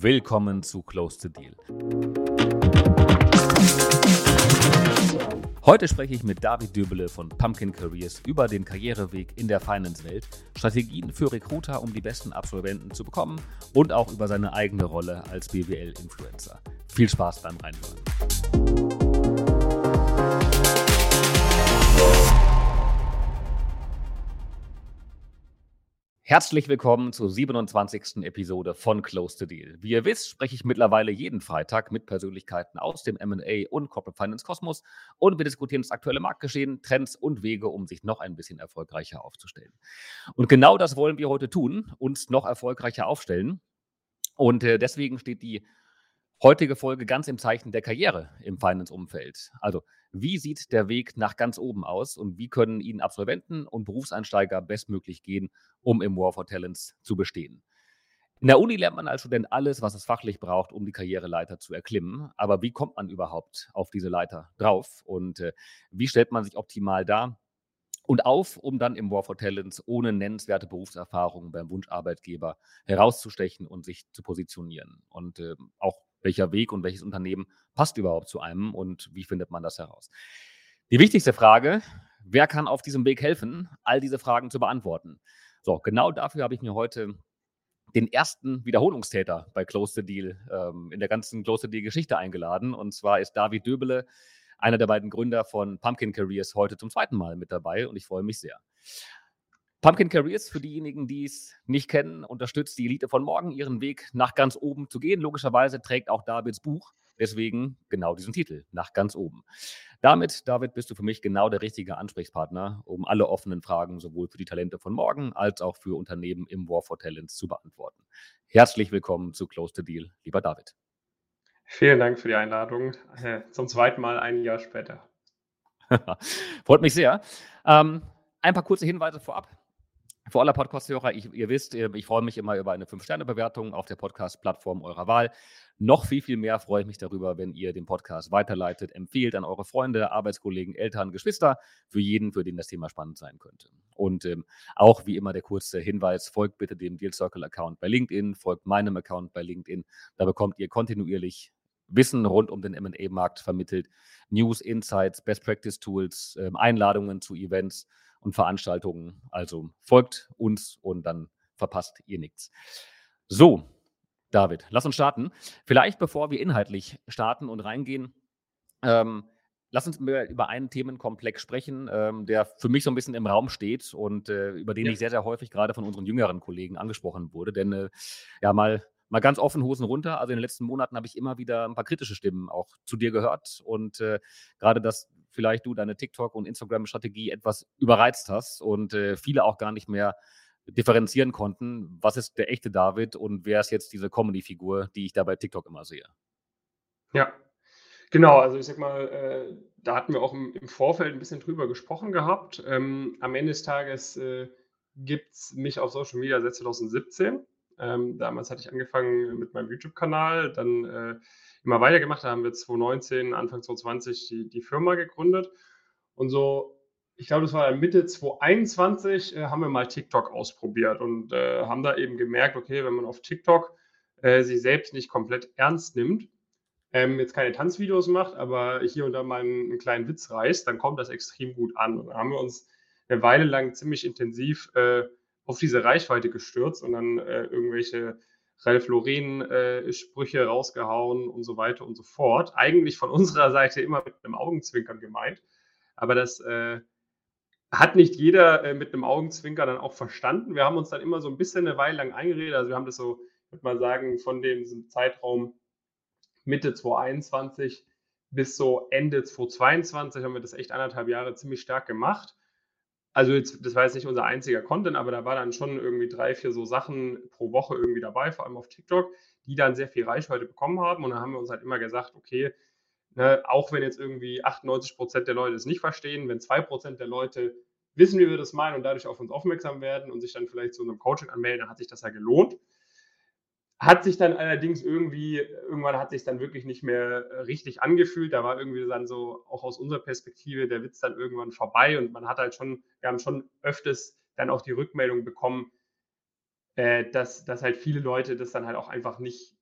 Willkommen zu Close the Deal. Heute spreche ich mit David Döbele von Pumpkin Careers über den Karriereweg in der Finance-Welt, Strategien für Recruiter, um die besten Absolventen zu bekommen und auch über seine eigene Rolle als BWL-Influencer. Viel Spaß beim Reinhören. Herzlich willkommen zur 27. Episode von Close the Deal. Wie ihr wisst, spreche ich mittlerweile jeden Freitag mit Persönlichkeiten aus dem MA und Corporate Finance Kosmos und wir diskutieren das aktuelle Marktgeschehen, Trends und Wege, um sich noch ein bisschen erfolgreicher aufzustellen. Und genau das wollen wir heute tun, uns noch erfolgreicher aufstellen. Und äh, deswegen steht die heutige Folge ganz im Zeichen der Karriere im Finance-Umfeld. Also wie sieht der Weg nach ganz oben aus und wie können Ihnen Absolventen und Berufseinsteiger bestmöglich gehen, um im War for Talents zu bestehen? In der Uni lernt man als Student alles, was es fachlich braucht, um die Karriereleiter zu erklimmen. Aber wie kommt man überhaupt auf diese Leiter drauf und äh, wie stellt man sich optimal dar? Und auf, um dann im War for Talents ohne nennenswerte Berufserfahrung beim Wunscharbeitgeber herauszustechen und sich zu positionieren. Und äh, auch welcher Weg und welches Unternehmen passt überhaupt zu einem und wie findet man das heraus? Die wichtigste Frage, wer kann auf diesem Weg helfen, all diese Fragen zu beantworten? So, genau dafür habe ich mir heute den ersten Wiederholungstäter bei Close the Deal ähm, in der ganzen Close the Deal Geschichte eingeladen. Und zwar ist David Döbele, einer der beiden Gründer von Pumpkin Careers, heute zum zweiten Mal mit dabei und ich freue mich sehr. Pumpkin Careers, für diejenigen, die es nicht kennen, unterstützt die Elite von morgen, ihren Weg nach ganz oben zu gehen. Logischerweise trägt auch Davids Buch deswegen genau diesen Titel, nach ganz oben. Damit, David, bist du für mich genau der richtige Ansprechpartner, um alle offenen Fragen sowohl für die Talente von morgen als auch für Unternehmen im War for Talents zu beantworten. Herzlich willkommen zu Close the Deal, lieber David. Vielen Dank für die Einladung. Äh, zum zweiten Mal ein Jahr später. Freut mich sehr. Ähm, ein paar kurze Hinweise vorab. Für alle Podcast-Hörer, ihr wisst, äh, ich freue mich immer über eine 5-Sterne-Bewertung auf der Podcast-Plattform eurer Wahl. Noch viel, viel mehr freue ich mich darüber, wenn ihr den Podcast weiterleitet, empfehlt an eure Freunde, Arbeitskollegen, Eltern, Geschwister, für jeden, für den das Thema spannend sein könnte. Und ähm, auch wie immer der kurze Hinweis, folgt bitte dem Deal Circle-Account bei LinkedIn, folgt meinem Account bei LinkedIn. Da bekommt ihr kontinuierlich Wissen rund um den MA-Markt vermittelt, News, Insights, Best Practice Tools, ähm, Einladungen zu Events und Veranstaltungen. Also folgt uns und dann verpasst ihr nichts. So, David, lass uns starten. Vielleicht bevor wir inhaltlich starten und reingehen, ähm, lass uns über einen Themenkomplex sprechen, ähm, der für mich so ein bisschen im Raum steht und äh, über den ja. ich sehr, sehr häufig gerade von unseren jüngeren Kollegen angesprochen wurde. Denn äh, ja, mal mal ganz offen Hosen runter. Also in den letzten Monaten habe ich immer wieder ein paar kritische Stimmen auch zu dir gehört und äh, gerade das vielleicht du deine TikTok- und Instagram-Strategie etwas überreizt hast und äh, viele auch gar nicht mehr differenzieren konnten, was ist der echte David und wer ist jetzt diese Comedy-Figur, die ich da bei TikTok immer sehe. Ja, genau. Also ich sag mal, äh, da hatten wir auch im, im, Vorfeld ein bisschen drüber gesprochen gehabt. Ähm, am Ende des Tages äh, gibt es mich auf Social Media seit 2017. Ähm, damals hatte ich angefangen mit meinem YouTube-Kanal, dann äh, immer weitergemacht. Da haben wir 2019, Anfang 2020 die, die Firma gegründet. Und so, ich glaube, das war Mitte 2021, äh, haben wir mal TikTok ausprobiert und äh, haben da eben gemerkt, okay, wenn man auf TikTok äh, sich selbst nicht komplett ernst nimmt, ähm, jetzt keine Tanzvideos macht, aber hier und da mal einen, einen, kleinen Witz reißt, dann kommt das extrem gut an. Und da haben wir uns eine Weile lang ziemlich intensiv äh, auf diese Reichweite gestürzt und dann äh, irgendwelche Ralf Lauren-Sprüche äh, rausgehauen und so weiter und so fort. Eigentlich von unserer Seite immer mit einem Augenzwinkern gemeint. Aber das äh, hat nicht jeder äh, mit einem Augenzwinker dann auch verstanden. Wir haben uns dann immer so ein bisschen eine Weile lang eingeredet. Also wir haben das so, würde man sagen, von dem Zeitraum Mitte 2021 bis so Ende 2022 haben wir das echt anderthalb Jahre ziemlich stark gemacht also jetzt, das war jetzt nicht unser einziger Content, aber da war dann schon irgendwie drei, vier so Sachen pro Woche irgendwie dabei, vor allem auf TikTok, die dann sehr viel Reichweite bekommen haben. Und dann haben wir uns halt immer gesagt, okay, ne, auch wenn jetzt irgendwie 98 Prozent der Leute es nicht verstehen, wenn zwei Prozent der Leute wissen, wie wir das meinen und dadurch auf uns aufmerksam werden und sich dann vielleicht zu einem Coaching anmelden, dann hat sich das ja gelohnt. Hat sich dann allerdings irgendwie, irgendwann hat sich dann wirklich nicht mehr äh, richtig angefühlt. Da war irgendwie dann so, auch aus unserer Perspektive, der Witz dann irgendwann vorbei und man hat halt schon, wir haben schon öfters dann auch die Rückmeldung bekommen, äh, dass, dass halt viele Leute das dann halt auch einfach nicht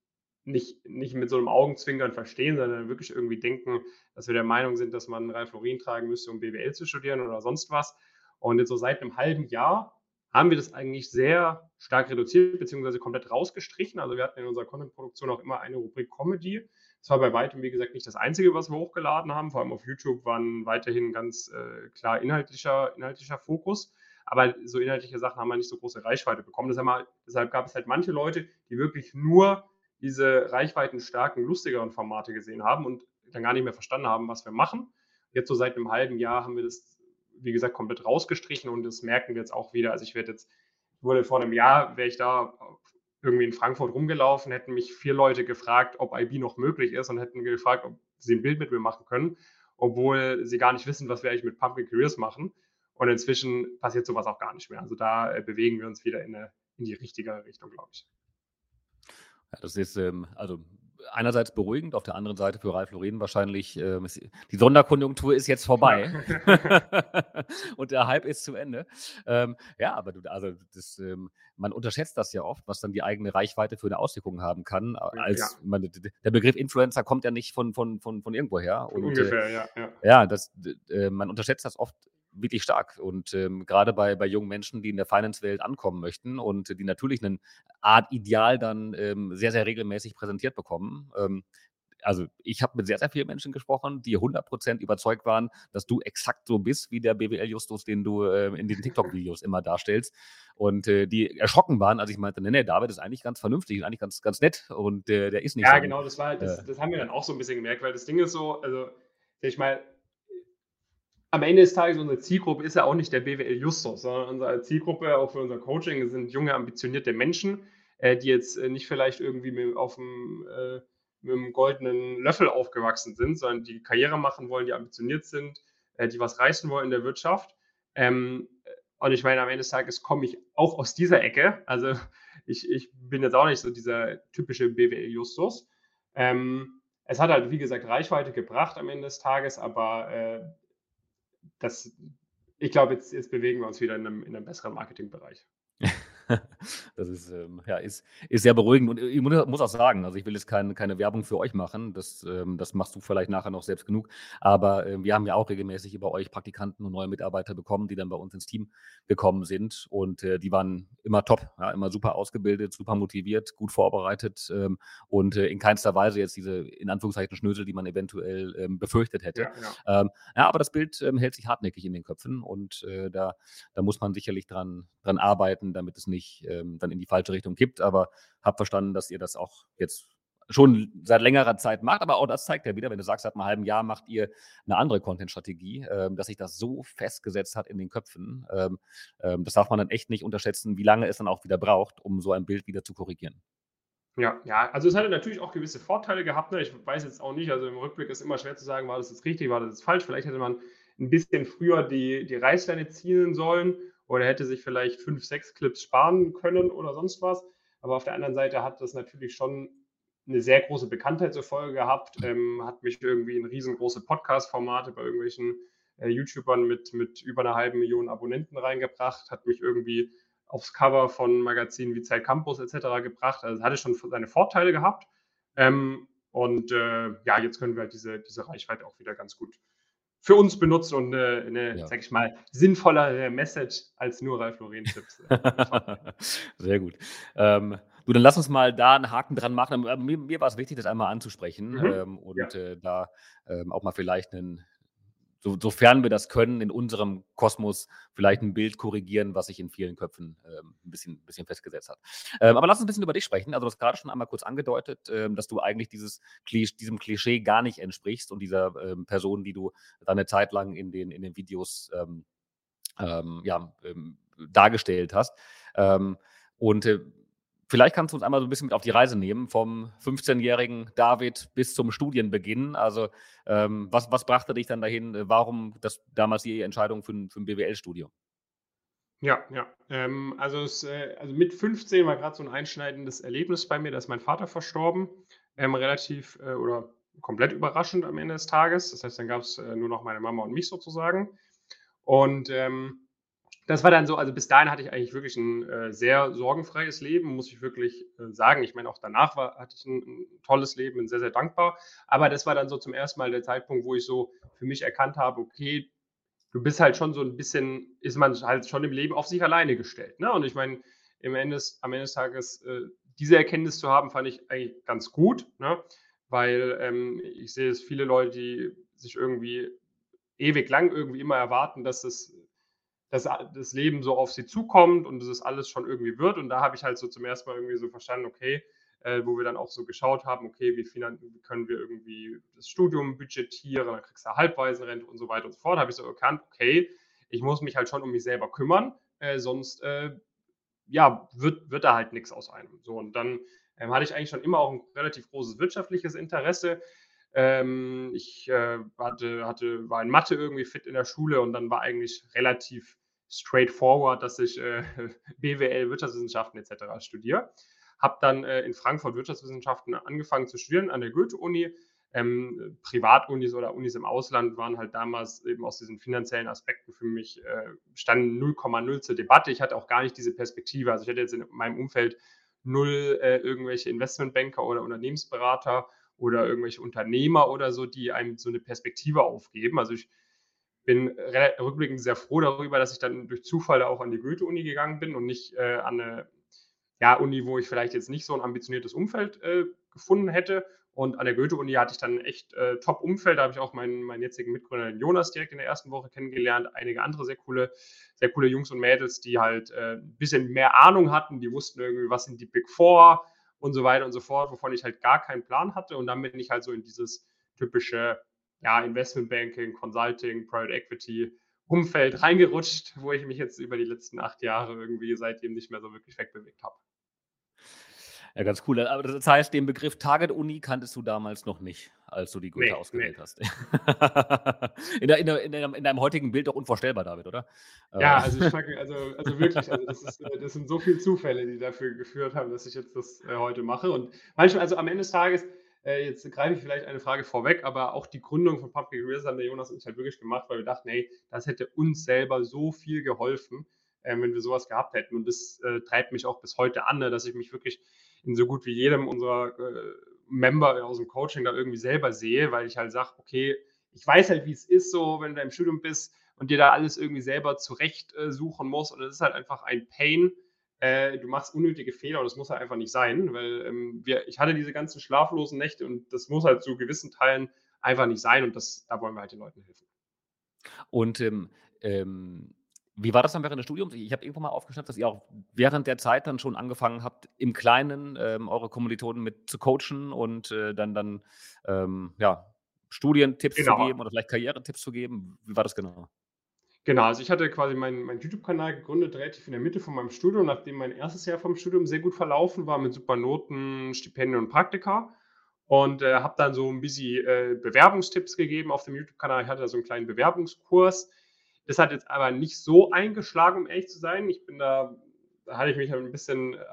nicht, nicht mit so einem Augenzwinkern verstehen, sondern wirklich irgendwie denken, dass wir der Meinung sind, dass man Ralf Lauren tragen müsste, um BWL zu studieren oder sonst was. Und jetzt so seit einem halben Jahr haben wir das eigentlich sehr stark reduziert, beziehungsweise komplett rausgestrichen. Also wir hatten in unserer Content-Produktion auch immer eine Rubrik Comedy. Das war bei weitem, wie gesagt, nicht das Einzige, was wir hochgeladen haben. Vor allem auf YouTube waren weiterhin ganz äh, klar inhaltlicher, inhaltlicher Fokus. Aber so inhaltliche Sachen haben wir nicht so große Reichweite bekommen. Deshalb, deshalb gab es halt manche Leute, die wirklich nur diese reichweitenstarken, lustigeren Formate gesehen haben und dann gar nicht mehr verstanden haben, was wir machen. Jetzt so seit einem halben Jahr haben wir das, wie gesagt, komplett rausgestrichen und das merken wir jetzt auch wieder. Also ich werde jetzt, wurde vor einem Jahr, wäre ich da irgendwie in Frankfurt rumgelaufen, hätten mich vier Leute gefragt, ob IB noch möglich ist und hätten gefragt, ob sie ein Bild mit mir machen können, obwohl sie gar nicht wissen, was wir eigentlich mit Pumpkin Careers machen. Und inzwischen passiert sowas auch gar nicht mehr. Also da äh, bewegen wir uns wieder in, eine, in die richtige Richtung, glaube ich. Ja, das ist ähm, also einerseits beruhigend, auf der anderen Seite für Ralf Lauren wahrscheinlich, ähm, die Sonderkonjunktur ist jetzt vorbei und der Hype ist zu Ende. Ähm, ja, aber du, also das, ähm, man unterschätzt das ja oft, was dann die eigene Reichweite für eine Auswirkung haben kann. Als ja. man, der Begriff Influencer kommt ja nicht von, von, von, von irgendwoher. Und, Ungefähr, äh, ja. Ja, ja das, äh, man unterschätzt das oft wirklich stark. Und ähm, gerade bei, bei jungen Menschen, die in der Finance-Welt ankommen möchten und die natürlich eine Art Ideal dann ähm, sehr, sehr regelmäßig präsentiert bekommen. Ähm, also ich habe mit sehr, sehr vielen Menschen gesprochen, die 100% überzeugt waren, dass du exakt so bist wie der BWL-Justus, den du äh, in den TikTok-Videos immer darstellst. Und äh, die erschrocken waren, als ich meinte, nee, nee, David ist eigentlich ganz vernünftig, eigentlich ganz, ganz nett und äh, der ist nicht ja, so. Genau, das, war, das, äh das haben wir dann auch so ein bisschen gemerkt, weil das Ding ist so, also ich meine, am Ende des Tages, unsere Zielgruppe ist ja auch nicht der BWL Justus, sondern unsere Zielgruppe auch für unser Coaching sind junge, ambitionierte Menschen, äh, die jetzt äh, nicht vielleicht irgendwie mit, auf dem, äh, mit einem goldenen Löffel aufgewachsen sind, sondern die Karriere machen wollen, die ambitioniert sind, äh, die was reißen wollen in der Wirtschaft. Ähm, und ich meine, am Ende des Tages komme ich auch aus dieser Ecke. Also ich, ich bin jetzt auch nicht so dieser typische BWL Justus. Ähm, es hat halt, wie gesagt, Reichweite gebracht am Ende des Tages, aber äh, das, ich glaube, jetzt, jetzt bewegen wir uns wieder in einem, in einem besseren Marketingbereich. das ist, ähm, ja, ist, ist sehr beruhigend. Und ich muss auch sagen, also ich will jetzt kein, keine Werbung für euch machen, das, ähm, das machst du vielleicht nachher noch selbst genug. Aber äh, wir haben ja auch regelmäßig über euch Praktikanten und neue Mitarbeiter bekommen, die dann bei uns ins Team gekommen sind. Und äh, die waren immer top, ja, immer super ausgebildet, super motiviert, gut vorbereitet ähm, und äh, in keinster Weise jetzt diese in Anführungszeichen Schnösel, die man eventuell ähm, befürchtet hätte. Ja, ja. Ähm, ja, aber das Bild ähm, hält sich hartnäckig in den Köpfen und äh, da, da muss man sicherlich dran, dran arbeiten, damit es nicht ähm, dann in die falsche Richtung kippt. Aber habe verstanden, dass ihr das auch jetzt schon seit längerer Zeit macht, aber auch das zeigt ja wieder, wenn du sagst, seit einem halben Jahr macht ihr eine andere Content-Strategie, ähm, dass sich das so festgesetzt hat in den Köpfen. Ähm, ähm, das darf man dann echt nicht unterschätzen, wie lange es dann auch wieder braucht, um so ein Bild wieder zu korrigieren. Ja, ja, also es hatte natürlich auch gewisse Vorteile gehabt. Ne? Ich weiß jetzt auch nicht, also im Rückblick ist immer schwer zu sagen, war das jetzt richtig, war das jetzt falsch. Vielleicht hätte man ein bisschen früher die, die Reißleine zielen sollen oder hätte sich vielleicht fünf, sechs Clips sparen können oder sonst was. Aber auf der anderen Seite hat das natürlich schon eine sehr große Bekanntheit zur Folge gehabt, ähm, hat mich irgendwie in riesengroße Podcast-Formate bei irgendwelchen äh, YouTubern mit, mit über einer halben Million Abonnenten reingebracht, hat mich irgendwie aufs Cover von Magazinen wie Zeit Campus etc. gebracht. Also es hatte schon seine Vorteile gehabt. Ähm, und äh, ja, jetzt können wir halt diese, diese Reichweite auch wieder ganz gut für uns benutzt und eine, eine ja. sag ich mal, sinnvollere Message als nur Ralf Lauren-Tipps. Sehr gut. Ähm, du, dann lass uns mal da einen Haken dran machen. Äh, mir, mir war es wichtig, das einmal anzusprechen mhm. ähm, und ja. äh, da ähm, auch mal vielleicht einen, so, sofern wir das können, in unserem Kosmos vielleicht ein Bild korrigieren, was sich in vielen Köpfen ähm, ein bisschen, bisschen festgesetzt hat. Ähm, aber lass uns ein bisschen über dich sprechen. Also, du hast gerade schon einmal kurz angedeutet, ähm, dass du eigentlich dieses Klisch, diesem Klischee gar nicht entsprichst und dieser ähm, Person, die du deine Zeit lang in den, in den Videos ähm, ähm, ja, dargestellt hast. und äh, Vielleicht kannst du uns einmal so ein bisschen mit auf die Reise nehmen, vom 15-jährigen David bis zum Studienbeginn. Also, ähm, was, was brachte dich dann dahin? Warum das damals die Entscheidung für ein, für ein BWL-Studium? Ja, ja. Ähm, also, es, äh, also mit 15 war gerade so ein einschneidendes Erlebnis bei mir, da ist mein Vater verstorben. Ähm, relativ äh, oder komplett überraschend am Ende des Tages. Das heißt, dann gab es äh, nur noch meine Mama und mich sozusagen. Und ähm, das war dann so, also bis dahin hatte ich eigentlich wirklich ein äh, sehr sorgenfreies Leben, muss ich wirklich äh, sagen. Ich meine, auch danach war, hatte ich ein, ein, tolles Leben, bin sehr, sehr dankbar. Aber das war dann so zum ersten Mal der Zeitpunkt, wo ich so für mich erkannt habe, okay, du bist halt schon so ein bisschen, ist man halt schon im Leben auf sich alleine gestellt. Ne? Und ich meine, am Ende des Tages äh, diese Erkenntnis zu haben, fand ich eigentlich ganz gut, ne? weil ähm, ich sehe es viele Leute, die sich irgendwie ewig lang irgendwie immer erwarten, dass es dass das Leben so auf sie zukommt und dass es alles schon irgendwie wird. Und da habe ich halt so zum ersten Mal irgendwie so verstanden, okay, äh, wo wir dann auch so geschaut haben, okay, wie, können wir irgendwie das Studium budgetieren, dann kriegst du Halbwaisenrente und so weiter und so fort. Habe ich so erkannt, okay, ich muss mich halt schon um mich selber kümmern, äh, sonst äh, ja, wird, wird da halt nichts aus einem. So, und dann ähm, hatte ich eigentlich schon immer auch ein relativ großes wirtschaftliches Interesse. Ähm, ich äh, hatte, hatte, war in Mathe irgendwie fit in der Schule und dann war eigentlich relativ straightforward, dass ich äh, BWL, Wirtschaftswissenschaften etc. studiere. Habe dann äh, in Frankfurt Wirtschaftswissenschaften angefangen zu studieren an der Goethe-Uni. Ähm, Privatunis oder Unis im Ausland waren halt damals eben aus diesen finanziellen Aspekten für mich, äh, standen 0,0 zur Debatte. Ich hatte auch gar nicht diese Perspektive. Also ich hatte jetzt in meinem Umfeld null äh, irgendwelche Investmentbanker oder Unternehmensberater oder irgendwelche Unternehmer oder so, die einem so eine Perspektive aufgeben. Also ich bin rückblickend sehr froh darüber, dass ich dann durch Zufall auch an die Goethe-Uni gegangen bin und nicht äh, an eine ja, Uni, wo ich vielleicht jetzt nicht so ein ambitioniertes Umfeld äh, gefunden hätte. Und an der Goethe-Uni hatte ich dann echt äh, Top-Umfeld. Da habe ich auch meinen, meinen jetzigen Mitgründer Jonas direkt in der ersten Woche kennengelernt. Einige andere sehr coole, sehr coole Jungs und Mädels, die halt äh, ein bisschen mehr Ahnung hatten. Die wussten irgendwie, was sind die Big Four und so weiter und so fort, wovon ich halt gar keinen Plan hatte. Und dann bin ich halt so in dieses typische ja, Investmentbanking, Consulting, Private Equity Umfeld reingerutscht, wo ich mich jetzt über die letzten acht Jahre irgendwie seitdem nicht mehr so wirklich wegbewegt habe. Ja, ganz cool. Aber das heißt, den Begriff Target Uni kanntest du damals noch nicht, als du die Goethe nee, ausgewählt nee. hast. in, der, in, der, in, der, in, deinem heutigen Bild doch unvorstellbar, David, oder? Ja, ähm. also, ich also, also wirklich, also das, ist, das, sind so viele Zufälle, die dafür geführt haben, dass ich jetzt das äh, heute mache. Und manchmal, also am Ende des Tages, äh, jetzt greife ich vielleicht eine Frage vorweg, aber auch die Gründung von Public Careers haben der Jonas und ich halt wirklich gemacht, weil wir dachten, hey, das hätte uns selber so viel geholfen, äh, wenn wir sowas gehabt hätten. Und das äh, treibt mich auch bis heute an, ne, dass ich mich wirklich in so gut wie jedem unserer äh, Member aus dem Coaching da irgendwie selber sehe, weil ich halt sage, okay, ich weiß halt, wie es ist, so, wenn du im Studium bist und dir da alles irgendwie selber zurecht äh, suchen musst. Und es ist halt einfach ein Pain. Äh, du machst unnötige Fehler und das muss halt einfach nicht sein, weil ähm, wir, ich hatte diese ganzen schlaflosen Nächte und das muss halt zu gewissen Teilen einfach nicht sein und das, da wollen wir halt den Leuten helfen. Und ähm, ähm wie war das dann während des Studiums? Ich habe irgendwo mal aufgeschnappt, dass ihr auch während der Zeit dann schon angefangen habt, im Kleinen ähm, eure Kommilitonen mit zu coachen und äh, dann, dann ähm, ja, Studientipps genau. zu geben oder vielleicht Karrieretipps zu geben. Wie war das genau? Genau, also ich hatte quasi meinen, meinen YouTube-Kanal gegründet, relativ in der Mitte von meinem Studium, nachdem mein erstes Jahr vom Studium sehr gut verlaufen war mit super Noten, Stipendien und Praktika. Und äh, habe dann so ein bisschen äh, Bewerbungstipps gegeben auf dem YouTube-Kanal. Ich hatte da so einen kleinen Bewerbungskurs das hat jetzt aber nicht so eingeschlagen, um ehrlich zu sein. Ich bin da, da hatte ich mich ein bisschen äh,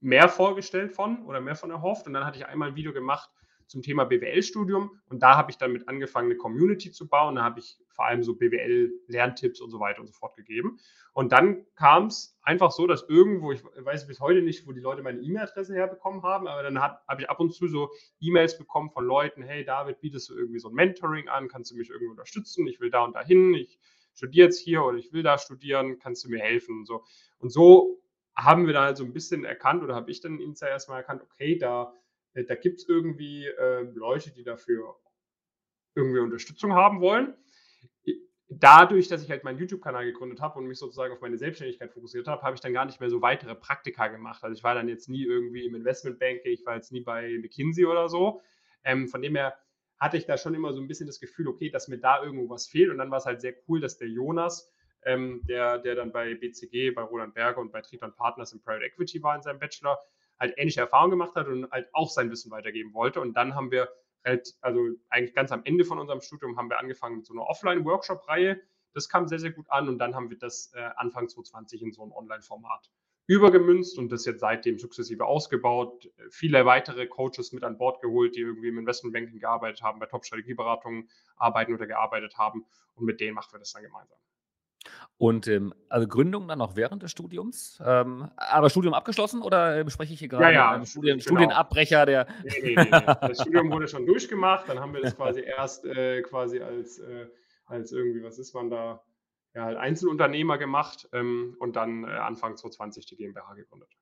mehr vorgestellt von oder mehr von erhofft. Und dann hatte ich einmal ein Video gemacht zum Thema BWL-Studium und da habe ich dann mit angefangen, eine Community zu bauen. Da habe ich vor allem so BWL-Lerntipps und so weiter und so fort gegeben. Und dann kam es einfach so, dass irgendwo, ich weiß bis heute nicht, wo die Leute meine E-Mail-Adresse herbekommen haben, aber dann habe ich ab und zu so E-Mails bekommen von Leuten, hey David, bietest du irgendwie so ein Mentoring an, kannst du mich irgendwie unterstützen, ich will da und dahin, ich studiere jetzt hier oder ich will da studieren, kannst du mir helfen und so. Und so haben wir da halt so ein bisschen erkannt oder habe ich dann Insta erstmal erkannt, okay, da, äh, da gibt es irgendwie äh, Leute, die dafür irgendwie Unterstützung haben wollen. Dadurch, dass ich halt meinen YouTube-Kanal gegründet habe und mich sozusagen auf meine Selbstständigkeit fokussiert habe, habe ich dann gar nicht mehr so weitere Praktika gemacht. Also ich war dann jetzt nie irgendwie im Investmentbank, ich war jetzt nie bei McKinsey oder so. Ähm, von dem her hatte ich da schon immer so ein bisschen das Gefühl, okay, dass mir da irgendwo was fehlt. Und dann war es halt sehr cool, dass der Jonas, ähm, der, der dann bei BCG, bei Roland Berger und bei Triton Partners im Private Equity war in seinem Bachelor, halt ähnliche Erfahrungen gemacht hat und halt auch sein Wissen weitergeben wollte. Und dann haben wir halt, also eigentlich ganz am Ende von unserem Studium haben wir angefangen mit so einer Offline-Workshop-Reihe. Das kam sehr, sehr gut an und dann haben wir das äh, Anfang 2020 in so ein Online-Format übergemünzt und das jetzt seitdem sukzessive ausgebaut. Viele weitere Coaches mit an Bord geholt, die irgendwie im Investmentbanking gearbeitet haben, bei Top-Strategieberatungen arbeiten oder gearbeitet haben und mit denen machen wir das dann gemeinsam. Und, ähm, also Gründung dann noch während des Studiums? Ähm, aber Studium abgeschlossen oder äh, spreche ich hier Ja, gerade mit ja, einem Studien genau. Studienabbrecher, der Ne, ne, ne, ne. Das Studium wurde schon durchgemacht, dann haben wir das quasi erst, äh, quasi als, äh als irgendwie, was ist man da? Ja, halt Einzelunternehmer gemacht, ähm, und dann, äh, Anfang 2020 die GmbH gegründet.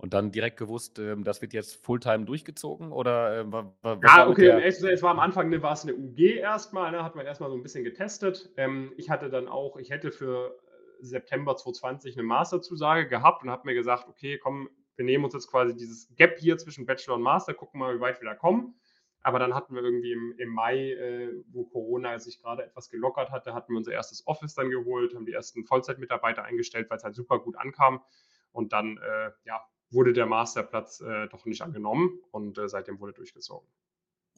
Und dann direkt gewusst, ähm, das wird jetzt Fulltime durchgezogen oder, äh, wa wa was war Ja, okay, sein, es war am Anfang 'ne war's 'ne UG erst mal, ne? Hat man erst mal so 'n bisschen getestet. Ähm, ich hatte dann auch ich hätte für September 2020 'ne Masterzusage gehabt und habe mir gesagt: „Okay, komm, wir nehmen uns jetzt quasi dieses Gap Year zwischen Bachelor und Master, gucken mal, wie weit wir da kommen.“ Aber dann hatten wir irgendwie im im Mai, äh, wo Corona sich grade etwas gelockert hatte, hatten wir unser erstes Office dann geholt, haben die ersten Vollzeitmitarbeiter eingestellt, weil's halt super gut ankam. Und dann, äh, ja, wurde der Masterplatz, äh, doch nicht angenommen und, äh, seitdem wurde durchgezogen.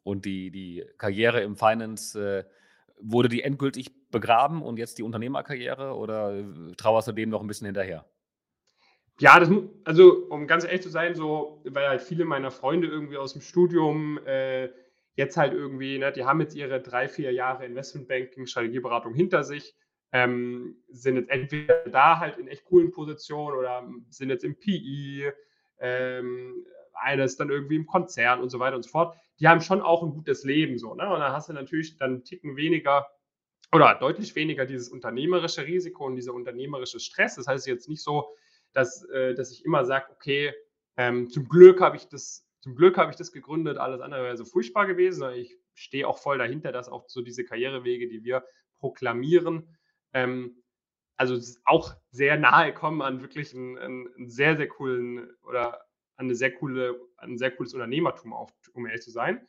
Und die die Karriere im Finance, äh, wurde die endgültig begraben und jetzt die Unternehmerkarriere oder, äh, trauerst du dem noch 'n bisschen hinterher? Ja, das also, um ganz ehrlich zu sein, so weil halt viele meiner Freunde irgendwie aus'm Studium, äh, jetzt halt irgendwie, ne die haben jetzt ihre 3, 4 Jahre Investmentbanking, Strategieberatung hinter sich, ähm, sind jetzt entweder da halt in echt coolen Positionen oder sind jetzt im PI, ähm, einer ist dann irgendwie im Konzern und so weiter und so fort. Die haben schon auch 'n gutes Leben so, ne? Und dann hast du natürlich dann 'n Ticken weniger oder deutlich weniger dieses unternehmerische Risiko und dieser unternehmerische Stress. Das heißt jetzt nicht so, dass äh, dass ich immer sage: „Okay, ähm, zum Glück habe ich das zum Glück habe ich das gegründet, alles andere wäre so furchtbar gewesen.“ Sondern ich stehe auch voll dahinter, dass auch so diese Karrierewege, die wir proklamieren, ähm, also auch sehr nahe kommen an wirklich 'n 'n 'n sehr, sehr coolen oder an 'ne sehr coole an 'n sehr cooles Unternehmertum auch, um ehrlich zu sein.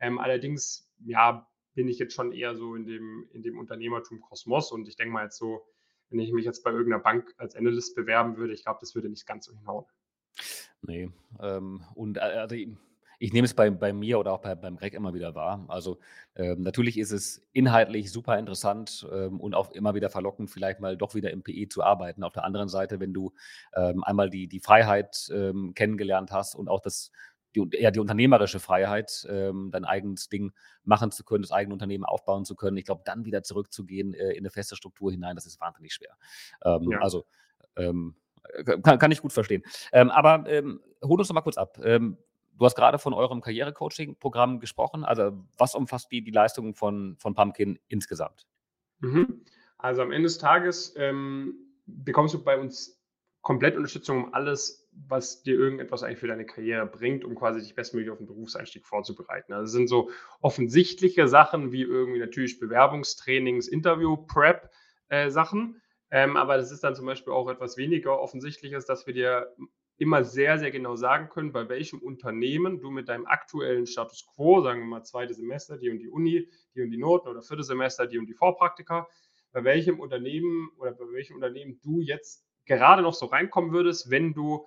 Ähm, allerdings, ja, bin ich jetzt schon eher so in dem in dem Unternehmertum-Kosmos und ich denke mal jetzt so, wenn ich mich jetzt bei irgend 'ner Bank als Analyst bewerben würde, ich glaube, das würde nicht ganz so hinhauen. Ne, ähm, und a also, ich nehme es bei bei mir oder auch bei beim Greg immer wieder wahr. Also, ähm, natürlich ist es inhaltlich super interessant, ähm, und auch immer wieder verlockend, vielleicht mal doch wieder im PE zu arbeiten. Auf der anderen Seite, wenn du, ähm, einmal die die Freiheit, ähm, kennengelernt hast und auch das die ja, die unternehmerische Freiheit, ähm, dein eigenes Ding machen zu können, das eigene Unternehmen aufbauen zu können. Ich glaube, dann wieder zurückzugehen, äh, in 'ne feste Struktur hinein, das ist wahnsinnig schwer. Ähm, Ja. also, ähm, äh, ka kann ich gut verstehen. Ähm, aber, ähm, hol uns doch mal kurz ab. Ähm, du hast grade von eurem Karrierecoaching-Programm gesprochen. Also, was umfasst die die Leistungen von von Pumpkin insgesamt? Mhm. Also, am Ende des Tages, bekommst du bei uns komplett Unterstützung, um alles, was dir irgendetwas eigentlich für deine Karriere bringt, um quasi dich bestmöglich auf 'n Berufseinstieg vorzubereiten. Also, es sind so offensichtliche Sachen wie irgendwie natürlich Bewerbungstrainings, Interview-Prep, äh, Sachen. Ähm, aber das ist dann zum Beispiel auch etwas weniger Offensichtliches, dass wir dir immer sehr, sehr genau sagen können, bei welchem Unternehmen du mit deinem aktuellen Status quo, sagen wir mal 2. Semester, die und die Uni, die und die Noten oder 4. Semester, die und die Vorpraktika, bei welchem Unternehmen oder bei welchem Unternehmen du jetzt gerade noch so reinkommen würdest, wenn du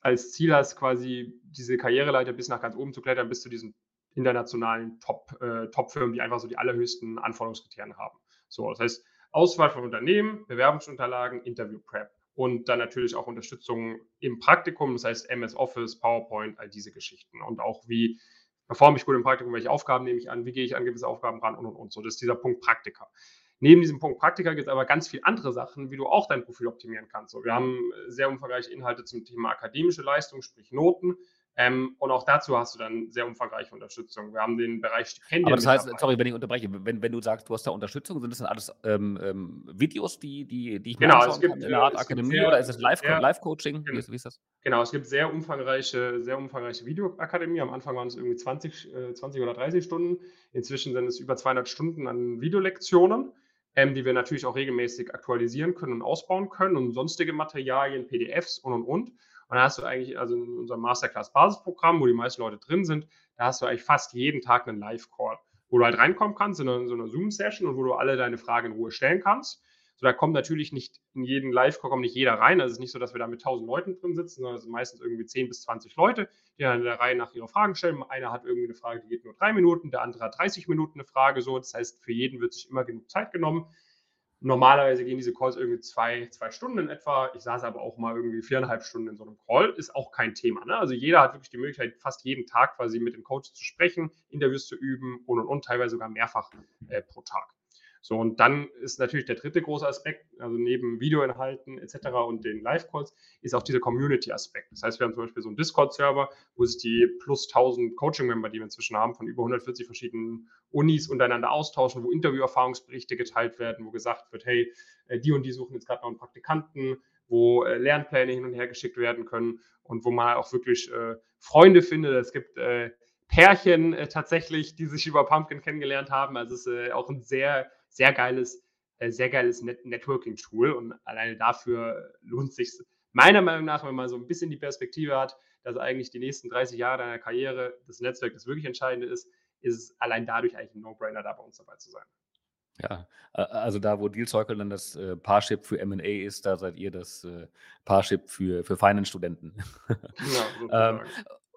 als Ziel hast, quasi diese Karriereleiter bis nach ganz oben zu klettern, bis zu diesen internationalen Top äh, Top-Firmen, die einfach so die allerhöchsten Anforderungskriterien haben. So, das heißt, Auswahl von Unternehmen, Bewerbungsunterlagen, Interview-Prep und dann natürlich auch Unterstützung im Praktikum, das heißt MS Office, PowerPoint, all diese Geschichten. Und auch wie performe ich gut im Praktikum, welche Aufgaben nehme ich an, wie gehe ich an gewisse Aufgaben ran und, und, und. So, das ist dieser Punkt Praktika. Neben diesem Punkt Praktika gibt's aber ganz viel andere Sachen, wie du auch dein Profil optimieren kannst. So, wir haben sehr umfangreiche Inhalte zum Thema akademische Leistung, sprich Noten. Ähm, und auch dazu hast du dann sehr umfangreiche Unterstützung. Wir haben den Bereich Stipendien Aber das heißt sorry, wenn ich unterbreche. Wenn wenn du sagst, du hast da Unterstützung, sind das dann alles, ähm, ähm, Videos, die die die ich mir Genau, es gibt, kann äh in 'ner Art es gibt Akademie sehr oder ist es Live Live-Coaching? Wie gen ist wie ist das? genau, es gibt sehr umfangreiche sehr umfangreiche Videoakademie. Am Anfang waren es irgendwie 20 äh, 20 oder 30 Stunden. Inzwischen sind es über 200 Stunden an Videolektionen, ähm, die wir natürlich auch regelmäßig aktualisieren können und ausbauen können und sonstige Materialien, PDFs und, und, und. Und dann hast du eigentlich also in unserem Masterclass-Basisprogramm, wo die meisten Leute drin sind, da hast du eigentlich fast jeden Tag 'nen Live-Call, wo du halt reinkommen kannst in so 'ne Zoom-Session und wo du alle deine Fragen in Ruhe stellen kannst. So, da kommt natürlich nicht in jeden Live-Call kommt nicht jeder rein. Also, es ist nicht so, dass wir da mit 1.000 Leuten drin sitzen, sondern es sind meistens irgendwie 10 bis 20 Leute, die dann in der Reihe nach ihre Fragen stellen. Einer hat irgendwie 'ne Frage, die geht nur 3 Minuten, der andere hat 30 Minuten 'ne Frage so. Das heißt, für jeden wird sich immer genug Zeit genommen. Normalerweise gehen diese Calls irgendwie 2 2 Stunden in etwa. Ich saß aber auch mal irgendwie 4,5 Stunden in so 'nem Call, ist auch kein Thema, ne? Also, jeder hat wirklich die Möglichkeit, fast jeden Tag quasi mit den Coaches zu sprechen, Interviews zu üben und, und, und, teilweise sogar mehrfach, äh, pro Tag. So, und dann ist natürlich der dritte große Aspekt, also neben Videoinhalten etc. und den Live-Calls, ist auch dieser Community-Aspekt. Das heißt, wir haben zum Beispiel so einen Discord-Server, wo sich die plus 1000 Coaching-Member, die wir inzwischen haben, von über 140 verschiedenen Unis untereinander austauschen, wo Interviewerfahrungsberichte geteilt werden, wo gesagt wird, hey, äh, die und die suchen jetzt gerade noch einen Praktikanten, wo äh, Lernpläne hin und her geschickt werden können und wo man auch wirklich äh, Freunde findet. Es gibt äh, Pärchen äh, tatsächlich, die sich über Pumpkin kennengelernt haben. Also es ist äh, auch ein sehr sehr geiles, äh, sehr geiles Net Networking-Tool und alleine dafür lohnt sich meiner Meinung nach, wenn man so ein bisschen die Perspektive hat, dass eigentlich die nächsten 30 Jahre deiner Karriere das Netzwerk das wirklich Entscheidende ist, ist es allein dadurch eigentlich ein No-Brainer, da bei uns dabei zu sein. Ja, also da, wo Deal Circle dann das äh, Parship für M&A ist, da seid ihr das äh, Parship für, für Finance-Studenten. Genau, ähm,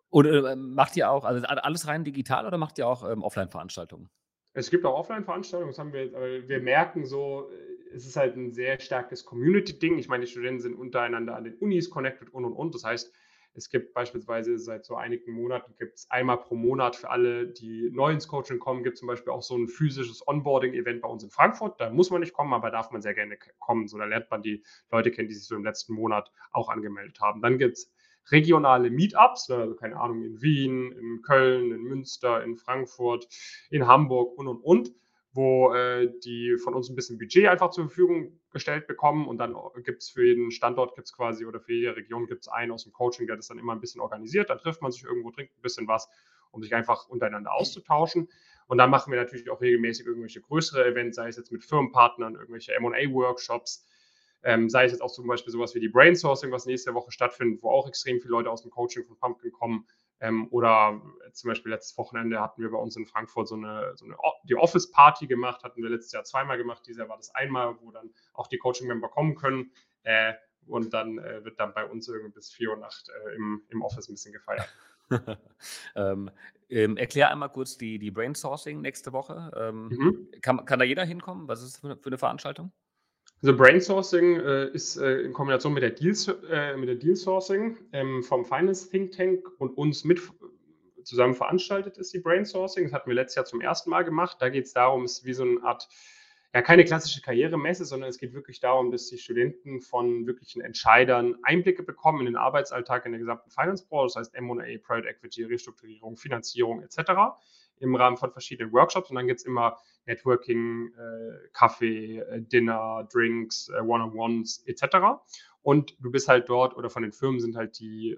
und äh, macht ihr auch, also alles rein digital oder macht ihr auch ähm, Offline-Veranstaltungen? Es gibt auch Offline-Veranstaltungen, das haben wir, aber wir merken so, äh, es ist halt ein sehr starkes Community-Ding. Ich meine, die Studenten sind untereinander an den Unis connected und und und. Das heißt, es gibt beispielsweise seit so einigen Monaten gibt es einmal pro Monat für alle, die neu ins Coaching kommen, gibt es zum Beispiel auch so ein physisches Onboarding-Event bei uns in Frankfurt. Da muss man nicht kommen, aber darf man sehr gerne kommen. So, da lernt man die Leute kennen, die sich so im letzten Monat auch angemeldet haben. Dann gibt es regionale Meetups, ne, also keine Ahnung, in Wien, in Köln, in Münster, in Frankfurt, in Hamburg und und und, wo äh, die von uns ein bisschen Budget einfach zur Verfügung gestellt bekommen und dann gibt es für jeden Standort gibt es quasi oder für jede Region gibt es einen aus dem Coaching, der das dann immer ein bisschen organisiert. Dann trifft man sich irgendwo, trinkt ein bisschen was, um sich einfach untereinander auszutauschen. Und dann machen wir natürlich auch regelmäßig irgendwelche größere Events, sei es jetzt mit Firmenpartnern, irgendwelche MA-Workshops, ähm, sei es jetzt auch zum Beispiel sowas wie die Brainsourcing, was nächste Woche stattfindet, wo auch extrem viele Leute aus dem Coaching von Pumpkin kommen. Ähm, oder zum Beispiel letztes Wochenende hatten wir bei uns in Frankfurt so eine, so eine die Office-Party gemacht, hatten wir letztes Jahr zweimal gemacht. Dieses Jahr war das einmal, wo dann auch die Coaching-Member kommen können. Äh, und dann äh, wird dann bei uns irgendwie bis 4 Uhr Nacht äh, im, im Office ein bisschen gefeiert. ähm, ähm, erklär einmal kurz die, die Brainsourcing nächste Woche. Ähm, mhm. kann, kann da jeder hinkommen? Was ist das für eine Veranstaltung? Also Brainsourcing äh, ist äh, in Kombination mit der Deal, äh, mit der Deal Sourcing ähm, vom Finance Think Tank und uns mit zusammen veranstaltet ist die Brainsourcing. Das hatten wir letztes Jahr zum ersten Mal gemacht. Da geht es darum, es ist wie so eine Art, ja, keine klassische Karrieremesse, sondern es geht wirklich darum, dass die Studenten von wirklichen Entscheidern Einblicke bekommen in den Arbeitsalltag in der gesamten Finance-Branche, das heißt M&A, Private Equity, Restrukturierung, Finanzierung etc im Rahmen von verschiedenen Workshops und dann gibt es immer Networking, äh, Kaffee, äh, Dinner, Drinks, äh, One-on-Ones etc. Und du bist halt dort oder von den Firmen sind halt die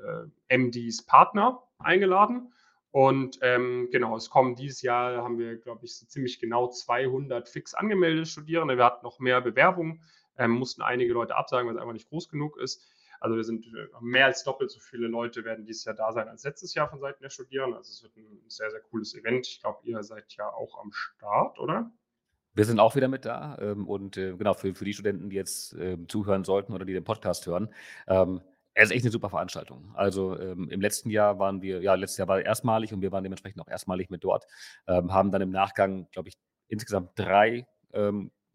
äh, MDs Partner eingeladen. Und ähm, genau, es kommen dieses Jahr, haben wir, glaube ich, so ziemlich genau 200 fix angemeldete Studierende. Wir hatten noch mehr Bewerbungen, ähm, mussten einige Leute absagen, weil es einfach nicht groß genug ist. Also wir sind äh, mehr als doppelt so viele Leute werden dieses Jahr da sein als letztes Jahr von Seiten der Studierenden. Also es wird ein sehr, sehr cooles Event. Ich glaube, ihr seid ja auch am Start, oder? Wir sind auch wieder mit da. Ähm, und äh, genau, für, für die Studenten, die jetzt ähm, zuhören sollten oder die den Podcast hören, ähm, es ist echt eine super Veranstaltung. Also ähm, im letzten Jahr waren wir, ja, letztes Jahr war erstmalig und wir waren dementsprechend auch erstmalig mit dort. Haben dann im Nachgang, glaube ich, insgesamt drei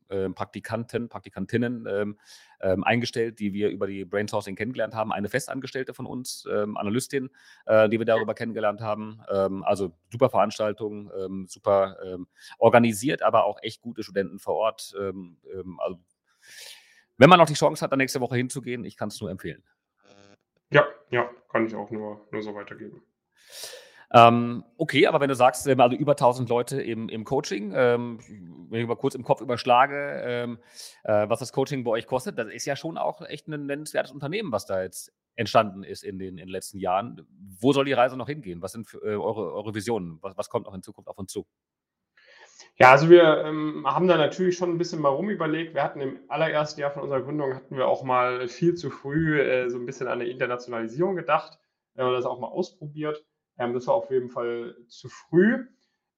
äh, Praktikanten, Praktikantinnen ähm, ähm, eingestellt, die wir über die Brainsourcing kennengelernt haben. Eine Festangestellte von uns, ähm, Analystin, äh, die wir darüber kennengelernt haben. Ähm, also super Veranstaltung, ähm, super ähm, organisiert, aber auch echt gute Studenten vor Ort. also, wenn man noch die Chance hat, da nächste Woche hinzugehen, ich kann es nur empfehlen. Ja, ja, kann ich auch nur, nur so weitergeben. Ähm, okay, aber wenn du sagst, ähm, also über 1000 Leute im, im Coaching, ähm, wenn ich mal kurz im Kopf überschlage, ähm, äh, was das Coaching bei euch kostet, das ist ja schon auch echt ein nennenswertes Unternehmen, was da jetzt entstanden ist in den, in den letzten Jahren. Wo soll die Reise noch hingehen? Was sind äh, eure, eure Visionen? Was, was kommt noch in Zukunft auf uns zu? Ja, also wir ähm, haben da natürlich schon ein bisschen mal rumüberlegt. Wir hatten im allerersten Jahr von unserer Gründung hatten wir auch mal viel zu früh äh, so ein bisschen an eine Internationalisierung gedacht. Haben das auch mal ausprobiert. Ähm, das war auf jeden Fall zu früh.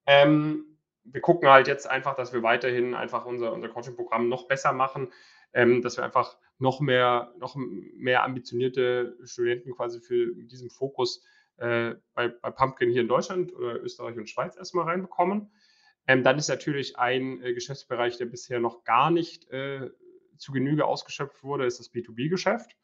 Ähm, wir gucken halt jetzt einfach, dass wir weiterhin einfach unser, unser Coaching-Programm noch besser machen, ähm, dass wir einfach noch mehr, noch mehr ambitionierte Studenten quasi für diesen Fokus äh, bei, bei Pumpkin hier in Deutschland oder Österreich und Schweiz erstmal reinbekommen. Ähm, dann ist natürlich ein äh, Geschäftsbereich, der bisher noch gar nicht äh, zu Genüge ausgeschöpft wurde, ist das B2B-Geschäft.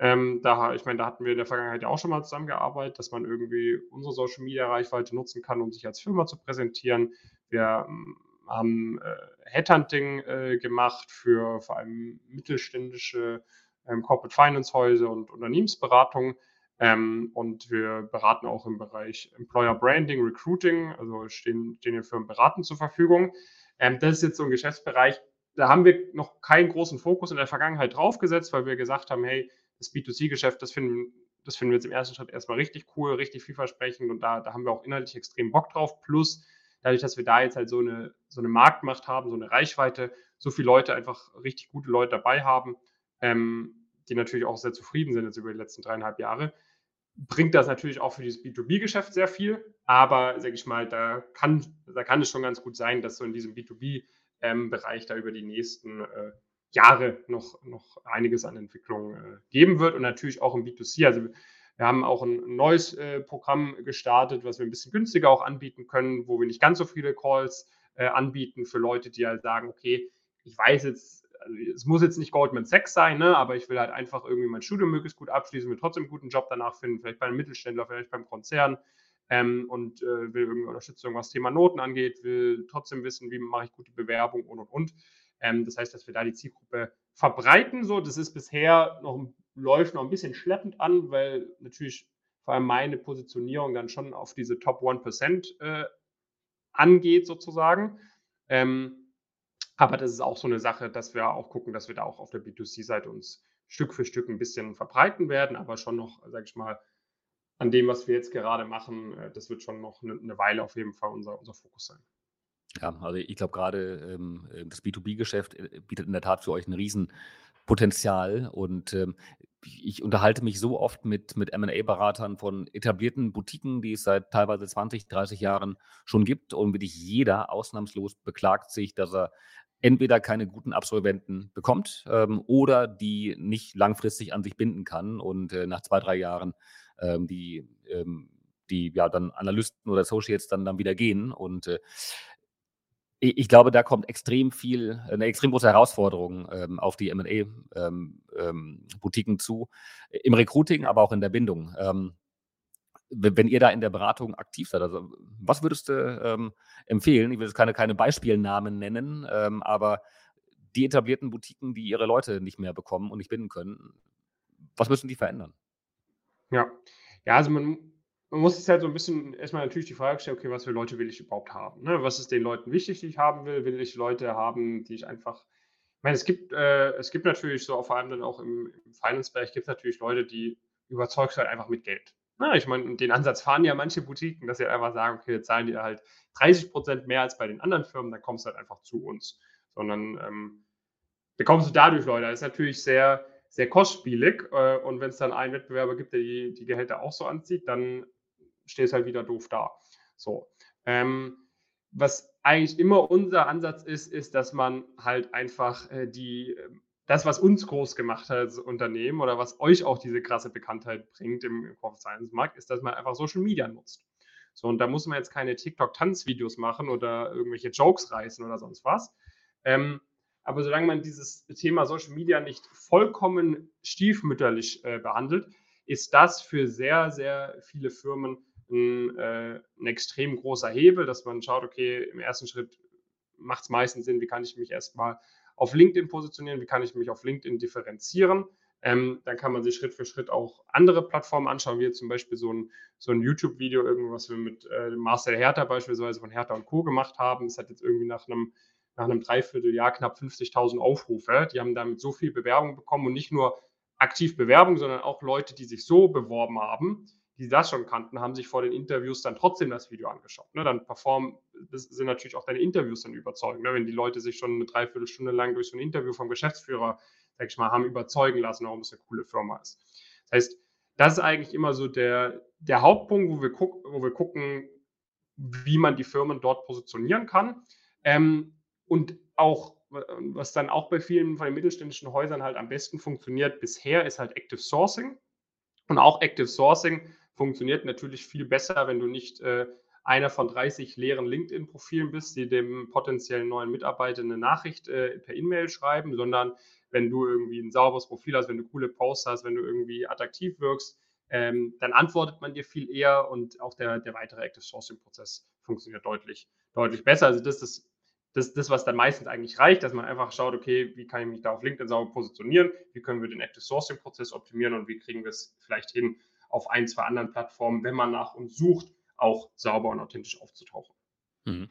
Ähm, da, ich meine, da hatten wir in der Vergangenheit ja auch schon mal zusammengearbeitet, dass man irgendwie unsere Social Media Reichweite nutzen kann, um sich als Firma zu präsentieren. Wir ähm, haben äh, Headhunting äh, gemacht für vor allem mittelständische ähm, Corporate Finance Häuser und Unternehmensberatungen. Ähm, und wir beraten auch im Bereich Employer Branding, Recruiting, also stehen, stehen hier Firmen beraten zur Verfügung. Ähm, das ist jetzt so ein Geschäftsbereich, da haben wir noch keinen großen Fokus in der Vergangenheit draufgesetzt, weil wir gesagt haben, hey, das B2C-Geschäft, das finden, das finden wir jetzt im ersten Schritt erstmal richtig cool, richtig vielversprechend und da, da haben wir auch inhaltlich extrem Bock drauf. Plus, dadurch, dass wir da jetzt halt so eine, so eine Marktmacht haben, so eine Reichweite, so viele Leute, einfach richtig gute Leute dabei haben, ähm, die natürlich auch sehr zufrieden sind jetzt über die letzten dreieinhalb Jahre, bringt das natürlich auch für dieses B2B-Geschäft sehr viel. Aber, sage ich mal, da kann, da kann es schon ganz gut sein, dass so in diesem B2B-Bereich ähm, da über die nächsten äh, Jahre noch, noch einiges an Entwicklung äh, geben wird und natürlich auch im B2C. Also wir haben auch ein neues äh, Programm gestartet, was wir ein bisschen günstiger auch anbieten können, wo wir nicht ganz so viele Calls äh, anbieten für Leute, die halt sagen, okay, ich weiß jetzt, also es muss jetzt nicht Goldman Sachs sein, ne, aber ich will halt einfach irgendwie mein Studium möglichst gut abschließen, will trotzdem einen guten Job danach finden, vielleicht bei einem Mittelständler, vielleicht beim Konzern ähm, und äh, will irgendwie Unterstützung, was Thema Noten angeht, will trotzdem wissen, wie mache ich gute Bewerbung und und und. Ähm, das heißt, dass wir da die Zielgruppe verbreiten. So, das ist bisher noch läuft noch ein bisschen schleppend an, weil natürlich vor allem meine Positionierung dann schon auf diese Top 1% äh, angeht, sozusagen. Ähm, aber das ist auch so eine Sache, dass wir auch gucken, dass wir da auch auf der B2C-Seite uns Stück für Stück ein bisschen verbreiten werden, aber schon noch, sage ich mal, an dem, was wir jetzt gerade machen, äh, das wird schon noch eine, eine Weile auf jeden Fall unser, unser Fokus sein. Ja, also ich glaube gerade ähm, äh, das B2B-Geschäft äh, bietet in der Tat für euch ein Riesenpotenzial. Und ähm, ich unterhalte mich so oft mit, mit MA-Beratern von etablierten Boutiquen, die es seit teilweise 20, 30 Jahren schon gibt. Und wirklich jeder ausnahmslos beklagt sich, dass er entweder keine guten Absolventen bekommt ähm, oder die nicht langfristig an sich binden kann. Und äh, nach zwei, drei Jahren ähm, die, ähm, die ja dann Analysten oder Associates dann, dann wieder gehen. Und äh, ich, ich, glaube, da kommt extrem viel, eine extrem große Herausforderung ähm, auf die MA-Boutiquen ähm, ähm, zu, im Recruiting, aber auch in der Bindung wenn ihr da in der Beratung aktiv seid, also was würdest du ähm, empfehlen? Ich will jetzt keine, keine Beispielnamen nennen, ähm, aber die etablierten Boutiquen, die ihre Leute nicht mehr bekommen und nicht binden können, was müssen die verändern? Ja, ja, also man, man muss sich halt so ein bisschen erstmal natürlich die Frage stellen, okay, was für Leute will ich überhaupt haben? Ne? Was ist den Leuten wichtig, die ich haben will? Will ich Leute haben, die ich einfach ich meine, es gibt, äh, es gibt natürlich so, vor allem dann auch im, im Finance-Bereich, gibt es natürlich Leute, die überzeugt halt einfach mit Geld. Na, ich meine, den Ansatz fahren ja manche Boutiquen, dass sie einfach sagen, okay, wir zahlen dir halt 30 Prozent mehr als bei den anderen Firmen, dann kommst du halt einfach zu uns. Sondern ähm, bekommst du dadurch Leute. Das ist natürlich sehr, sehr kostspielig. Äh, und wenn es dann einen Wettbewerber gibt, der die, die Gehälter auch so anzieht, dann stehst halt wieder doof da. So. Ähm, was eigentlich immer unser Ansatz ist, ist, dass man halt einfach äh, die ähm, das, was uns groß gemacht hat als Unternehmen oder was euch auch diese krasse Bekanntheit bringt im Corporate Science Markt, ist, dass man einfach Social Media nutzt. So, und da muss man jetzt keine TikTok-Tanzvideos machen oder irgendwelche Jokes reißen oder sonst was. Ähm, aber solange man dieses Thema Social Media nicht vollkommen stiefmütterlich äh, behandelt, ist das für sehr, sehr viele Firmen ein, äh, ein extrem großer Hebel, dass man schaut, okay, im ersten Schritt macht es meistens Sinn, wie kann ich mich erstmal auf LinkedIn positionieren, wie kann ich mich auf LinkedIn differenzieren. Ähm, dann kann man sich Schritt für Schritt auch andere Plattformen anschauen, wie zum Beispiel so ein, so ein YouTube-Video, irgendwas wir mit äh, Marcel Hertha beispielsweise von Hertha und Co. gemacht haben. Das hat jetzt irgendwie nach einem, nach einem Dreivierteljahr knapp 50.000 Aufrufe. Die haben damit so viel Bewerbung bekommen und nicht nur aktiv Bewerbung, sondern auch Leute, die sich so beworben haben, die das schon kannten, haben sich vor den Interviews dann trotzdem das Video angeschaut. Ne? Dann performen, das sind natürlich auch deine Interviews dann überzeugend. Ne? Wenn die Leute sich schon eine Dreiviertelstunde lang durch so ein Interview vom Geschäftsführer, sag ich mal, haben überzeugen lassen, warum es eine coole Firma ist. Das heißt, das ist eigentlich immer so der, der Hauptpunkt, wo wir, guck, wo wir gucken, wie man die Firmen dort positionieren kann. Ähm, und auch, was dann auch bei vielen von den mittelständischen Häusern halt am besten funktioniert bisher, ist halt Active Sourcing. Und auch Active Sourcing funktioniert natürlich viel besser, wenn du nicht äh, einer von 30 leeren LinkedIn-Profilen bist, die dem potenziellen neuen Mitarbeiter eine Nachricht äh, per E-Mail schreiben, sondern wenn du irgendwie ein sauberes Profil hast, wenn du coole Posts hast, wenn du irgendwie attraktiv wirkst, ähm, dann antwortet man dir viel eher und auch der, der weitere Active Sourcing Prozess funktioniert deutlich, deutlich besser. Also das ist das, das, was dann meistens eigentlich reicht, dass man einfach schaut, okay, wie kann ich mich da auf LinkedIn sauber positionieren, wie können wir den Active Sourcing Prozess optimieren und wie kriegen wir es vielleicht hin, auf ein, zwei anderen Plattformen, wenn man nach uns sucht, auch sauber und authentisch aufzutauchen. Mhm.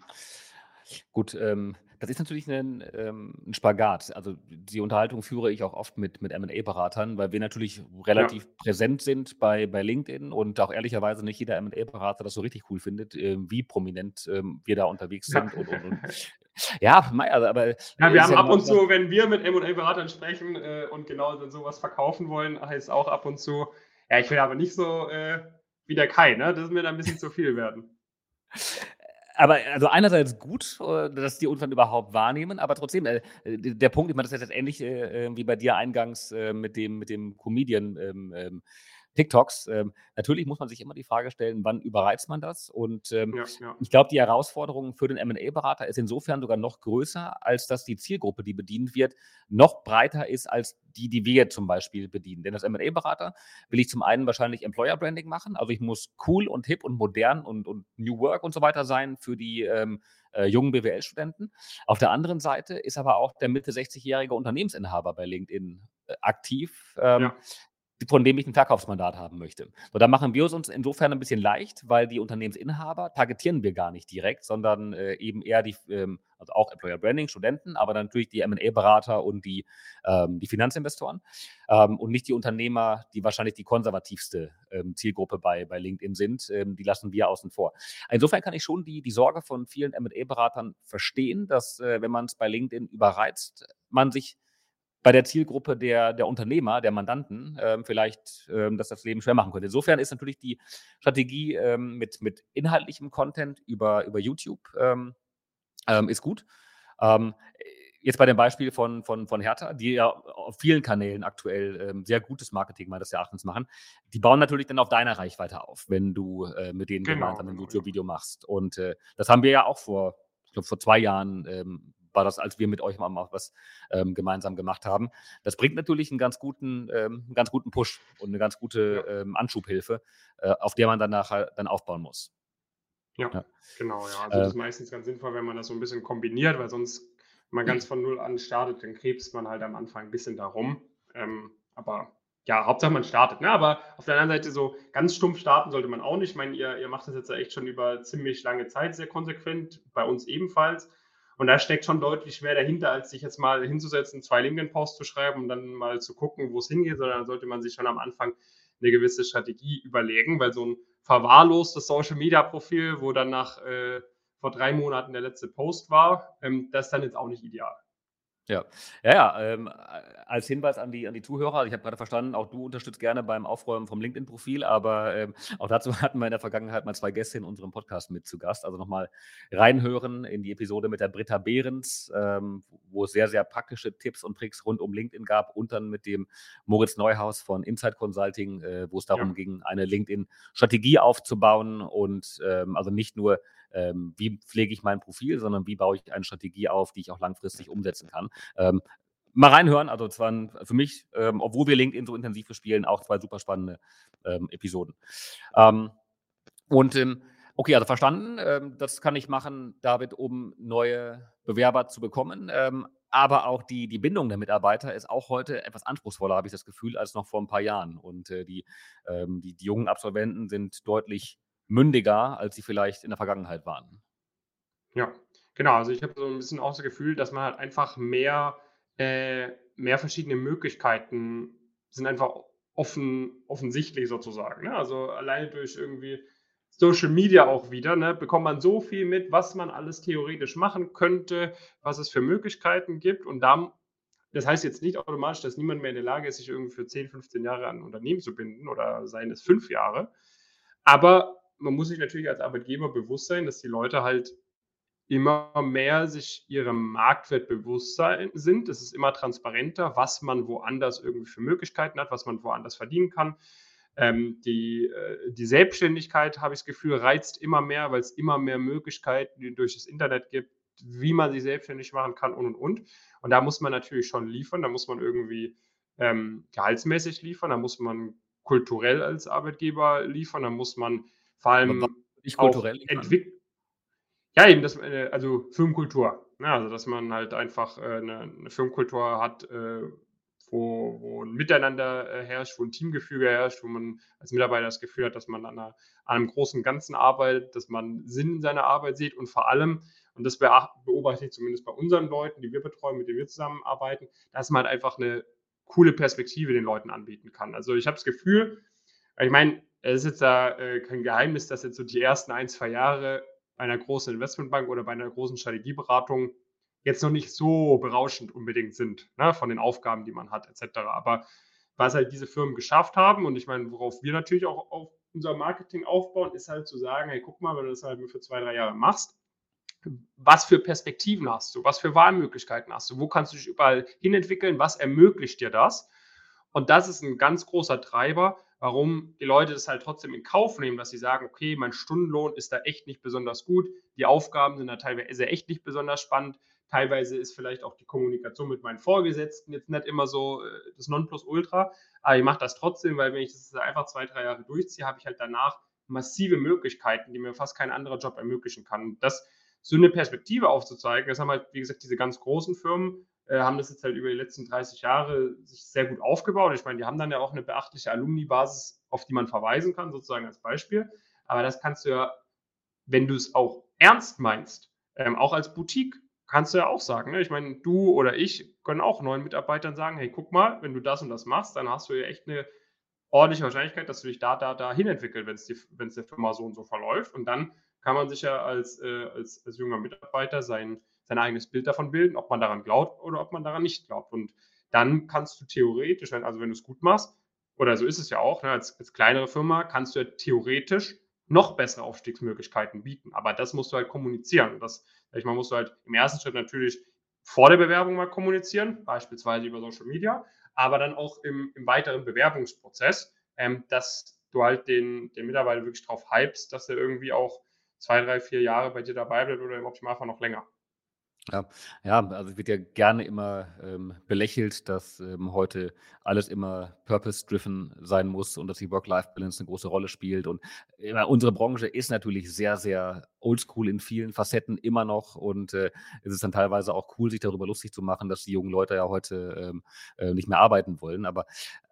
Gut, ähm, das ist natürlich ein, ähm, 'n Spagat. Also, die Unterhaltung führe ich auch oft mit mit M&A-Beratern, weil wir natürlich Ja. relativ präsent sind bei bei LinkedIn und auch ehrlicherweise nicht jeder M&A-Berater das so richtig cool findet, ähm, wie prominent, ähm, wir da unterwegs Ja. sind und und und. Ja, also, aber Ja, wir haben ja ab und zu, wenn wir mit M&A-Beratern sprechen, äh, und genau dann so verkaufen wollen, heißt auch ab und zu: „Ja, ich will aber nicht so, äh, wie der Kai, ne? Das ist mir dann ein bisschen zu viel werden.“ aber also einerseits gut, äh, dass die dann überhaupt wahrnehmen, aber trotzdem, äh, der Punkt, ich meine, das ist jetzt ähnlich äh, wie bei dir eingangs äh, mit dem, mit dem Comedian ähm, ähm, TikToks. Ähm, natürlich muss man sich immer die Frage stellen, wann überreizt man das? Und ähm, ja, ja. ich glaube, die Herausforderung für den MA-Berater ist insofern sogar noch größer, als dass die Zielgruppe, die bedient wird, noch breiter ist als die, die wir zum Beispiel bedienen. Denn als MA-Berater will ich zum einen wahrscheinlich Employer Branding machen. Also ich muss cool und hip und modern und, und New Work und so weiter sein für die ähm, äh, jungen BWL-Studenten. Auf der anderen Seite ist aber auch der Mitte 60-jährige Unternehmensinhaber bei LinkedIn äh, aktiv, ähm, ja von dem ich ein Verkaufsmandat haben möchte. So, da machen wir es uns insofern ein bisschen leicht, weil die Unternehmensinhaber targetieren wir gar nicht direkt, sondern äh, eben eher die, ähm, also auch Employer Branding, Studenten, aber dann natürlich die M&A-Berater und die, ähm, die Finanzinvestoren ähm, und nicht die Unternehmer, die wahrscheinlich die konservativste ähm, Zielgruppe bei, bei LinkedIn sind. Ähm, die lassen wir außen vor. Insofern kann ich schon die, die Sorge von vielen M&A-Beratern verstehen, dass äh, wenn man es bei LinkedIn überreizt, man sich bei der Zielgruppe der, der Unternehmer, der Mandanten, ähm, vielleicht ähm, dass das Leben schwer machen könnte. Insofern ist natürlich die Strategie ähm, mit, mit inhaltlichem Content über, über YouTube ähm, ähm, ist gut. Ähm, jetzt bei dem Beispiel von, von, von Hertha, die ja auf vielen Kanälen aktuell sehr gutes Marketing meines Erachtens machen, die bauen natürlich dann auf deiner Reichweite auf, wenn du äh, mit denen genau, gemeinsam ein genau, YouTube-Video machst. Und äh, das haben wir ja auch vor, ich glaube, vor zwei Jahren war das, als wir mit euch mal was ähm, gemeinsam gemacht haben. Das bringt natürlich einen ganz guten, ähm, einen ganz guten Push und eine ganz gute ähm, Anschubhilfe, äh, auf der man dann nachher dann aufbauen muss. Ja, ja. genau, ja. Also äh, das ist meistens ganz sinnvoll, wenn man das so ein bisschen kombiniert, weil sonst, wenn man ganz von null an startet, dann krebst man halt am Anfang ein bisschen darum. Ähm, aber ja, Hauptsache man startet. Ne? Aber auf der anderen Seite so ganz stumpf starten sollte man auch nicht. Ich meine, ihr, ihr macht das jetzt ja echt schon über ziemlich lange Zeit sehr konsequent, bei uns ebenfalls. Und da steckt schon deutlich mehr dahinter, als sich jetzt mal hinzusetzen, zwei LinkedIn-Posts zu schreiben und dann mal zu gucken, wo es hingeht, sondern da sollte man sich schon am Anfang eine gewisse Strategie überlegen, weil so ein verwahrlostes Social-Media-Profil, wo dann nach äh, vor drei Monaten der letzte Post war, ähm, das ist dann jetzt auch nicht ideal. Ja, ja, ja ähm, als Hinweis an die, an die Zuhörer, ich habe gerade verstanden, auch du unterstützt gerne beim Aufräumen vom LinkedIn-Profil, aber ähm, auch dazu hatten wir in der Vergangenheit mal zwei Gäste in unserem Podcast mit zu Gast. Also nochmal reinhören in die Episode mit der Britta Behrens, ähm, wo es sehr, sehr praktische Tipps und Tricks rund um LinkedIn gab und dann mit dem Moritz Neuhaus von Inside Consulting, äh, wo es darum ja. ging, eine LinkedIn-Strategie aufzubauen und ähm, also nicht nur ähm, wie pflege ich mein Profil, sondern wie baue ich eine Strategie auf, die ich auch langfristig umsetzen kann. Ähm, mal reinhören, also waren für mich, ähm, obwohl wir LinkedIn so intensiv bespielen, auch zwei super spannende ähm, Episoden. Ähm, und ähm, okay, also verstanden, das kann ich machen, David, um neue Bewerber zu bekommen. aber auch die, die Bindung der Mitarbeiter ist auch heute etwas anspruchsvoller, habe ich das Gefühl, als noch vor ein paar Jahren. Und äh, die, die, die jungen Absolventen sind deutlich mündiger, als sie vielleicht in der Vergangenheit waren. Ja, genau. Also ich habe so ein bisschen auch das Gefühl, dass man halt einfach mehr, äh, mehr verschiedene Möglichkeiten sind einfach offen, offensichtlich sozusagen. Ne? Also alleine durch irgendwie Social Media auch wieder, ne, bekommt man so viel mit, was man alles theoretisch machen könnte, was es für Möglichkeiten gibt. Und dann, das heißt jetzt nicht automatisch, dass niemand mehr in der Lage ist, sich irgendwie für 10, 15 Jahre an ein Unternehmen zu binden oder seien es fünf Jahre. Aber man muss sich natürlich als Arbeitgeber bewusst sein, dass die Leute halt immer mehr sich ihrem Marktwert bewusst sind. Es ist immer transparenter, was man woanders irgendwie für Möglichkeiten hat, was man woanders verdienen kann. Ähm, die, äh, die Selbstständigkeit, habe ich das Gefühl, reizt immer mehr, weil es immer mehr Möglichkeiten durch das Internet gibt, wie man sich selbstständig machen kann und und und. Und da muss man natürlich schon liefern, da muss man irgendwie ähm, gehaltsmäßig liefern, da muss man kulturell als Arbeitgeber liefern, da muss man vor allem nicht kulturell entwickeln. Ja, eben, das, äh, also Firmenkultur. Ne? Also, dass man halt einfach äh, eine, eine Firmenkultur hat, äh, wo, wo ein Miteinander herrscht, wo ein Teamgefüge herrscht, wo man als Mitarbeiter das Gefühl hat, dass man an, einer, an einem großen Ganzen arbeitet, dass man Sinn in seiner Arbeit sieht und vor allem, und das beobachte ich zumindest bei unseren Leuten, die wir betreuen, mit denen wir zusammenarbeiten, dass man halt einfach eine coole Perspektive den Leuten anbieten kann. Also ich habe das Gefühl, ich meine, es ist jetzt da äh, kein Geheimnis, dass jetzt so die ersten ein, zwei Jahre einer großen Investmentbank oder bei einer großen Strategieberatung jetzt noch nicht so berauschend unbedingt sind, ne, von den Aufgaben, die man hat, etc. Aber was halt diese Firmen geschafft haben, und ich meine, worauf wir natürlich auch auf unser Marketing aufbauen, ist halt zu sagen, hey, guck mal, wenn du das halt nur für zwei, drei Jahre machst, was für Perspektiven hast du, was für Wahlmöglichkeiten hast du, wo kannst du dich überall hinentwickeln, was ermöglicht dir das? Und das ist ein ganz großer Treiber, warum die Leute das halt trotzdem in Kauf nehmen, dass sie sagen, okay, mein Stundenlohn ist da echt nicht besonders gut, die Aufgaben sind da teilweise echt nicht besonders spannend, teilweise ist vielleicht auch die Kommunikation mit meinen Vorgesetzten jetzt nicht immer so äh, das Nonplusultra, aber ich mache das trotzdem, weil wenn ich das einfach zwei, drei Jahre durchziehe, habe ich halt danach massive Möglichkeiten, die mir fast kein anderer Job ermöglichen kann. Das so eine Perspektive aufzuzeigen, das haben halt, wie gesagt, diese ganz großen Firmen, äh, haben das jetzt halt über die letzten 30 Jahre sich sehr gut aufgebaut. Ich meine, die haben dann ja auch eine beachtliche Alumni-Basis, auf die man verweisen kann, sozusagen als Beispiel. Aber das kannst du ja, wenn du es auch ernst meinst, ähm, auch als Boutique, kannst du ja auch sagen. Ne? Ich meine, du oder ich können auch neuen Mitarbeitern sagen, hey, guck mal, wenn du das und das machst, dann hast du ja echt eine ordentliche Wahrscheinlichkeit, dass du dich da, da, da hin entwickelst, wenn es der Firma so und so verläuft. Und dann kann man sich ja als, äh, als, als junger Mitarbeiter sein, sein eigenes Bild davon bilden, ob man daran glaubt oder ob man daran nicht glaubt. Und dann kannst du theoretisch, also wenn du es gut machst, oder so ist es ja auch, ne, als, als kleinere Firma kannst du ja theoretisch noch bessere Aufstiegsmöglichkeiten bieten. Aber das musst du halt kommunizieren. Das, ich meine, musst du halt im ersten Schritt natürlich vor der Bewerbung mal kommunizieren, beispielsweise über Social Media, aber dann auch im, im weiteren Bewerbungsprozess, ähm, dass du halt den, den Mitarbeiter wirklich drauf hypst, dass er irgendwie auch zwei, drei, vier Jahre bei dir dabei bleibt oder im Optimalfall noch länger. Ja, ja, also wird ja gerne immer ähm, belächelt, dass ähm, heute alles immer purpose-driven sein muss und dass die Work-Life-Balance eine große Rolle spielt. Und äh, unsere Branche ist natürlich sehr, sehr oldschool in vielen Facetten immer noch. Und äh, es ist dann teilweise auch cool, sich darüber lustig zu machen, dass die jungen Leute ja heute ähm, äh, nicht mehr arbeiten wollen. Aber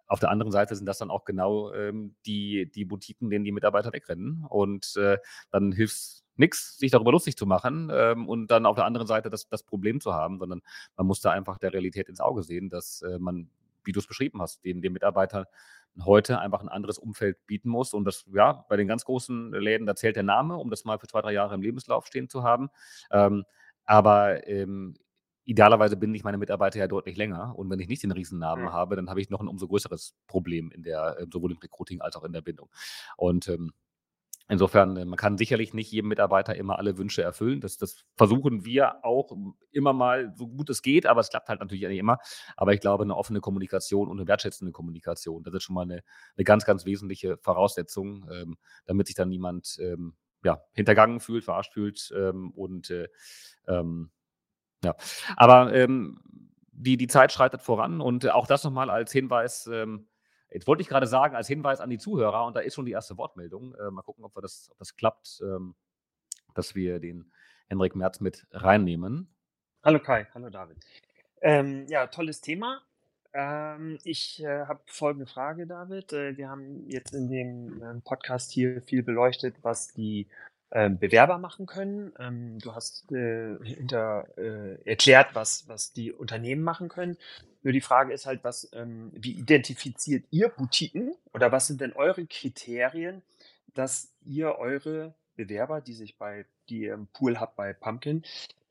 auf der anderen Seite sind das dann auch genau ähm, die, die Boutiquen, denen die Mitarbeiter wegrennen. Und äh, dann hilft nichts, sich darüber lustig zu machen ähm, und dann auf der anderen Seite das, das Problem zu haben, sondern man muss da einfach der Realität ins Auge sehen, dass äh, man, wie du es beschrieben hast, den, den Mitarbeitern heute einfach ein anderes Umfeld bieten muss. Und das, ja, bei den ganz großen Läden, da zählt der Name, um das mal für zwei, drei Jahre im Lebenslauf stehen zu haben. Ähm, aber ähm, idealerweise binde ich meine Mitarbeiter ja deutlich länger. Und wenn ich nicht den Riesennamen mhm. habe, dann habe ich noch ein umso größeres Problem in der, äh, sowohl im Recruiting als auch in der Bindung. Und ähm, Insofern, äh, man kann sicherlich nicht jedem Mitarbeiter immer alle Wünsche erfüllen. Das, das versuchen wir auch immer mal, so gut es geht, aber es klappt halt natürlich nicht immer. Aber ich glaube, eine offene Kommunikation und eine wertschätzende Kommunikation, das ist schon mal eine, eine ganz, ganz wesentliche Voraussetzung, ähm, damit sich dann niemand ähm, ja, hintergangen fühlt, verarscht fühlt. Ähm, und äh, ähm, ja, aber ähm, die, die Zeit schreitet voran und auch das nochmal als Hinweis ähm, Jetzt wollte ich gerade sagen, als Hinweis an die Zuhörer, und da ist schon die erste Wortmeldung. Äh, mal gucken, ob, wir das, ob das klappt, ähm, dass wir den Henrik Merz mit reinnehmen. Hallo Kai, hallo David. Ähm, ja, tolles Thema. Ähm, ich äh, habe folgende Frage, David. Äh, wir haben jetzt in dem ähm, Podcast hier viel beleuchtet, was die Bewerber machen können. Ähm, du hast äh, hinter, äh, erklärt, was, was die Unternehmen machen können. Nur die Frage ist halt, was, ähm, wie identifiziert ihr Boutiquen oder was sind denn eure Kriterien, dass ihr eure Bewerber, die sich bei, die ihr im Pool habt bei Pumpkin,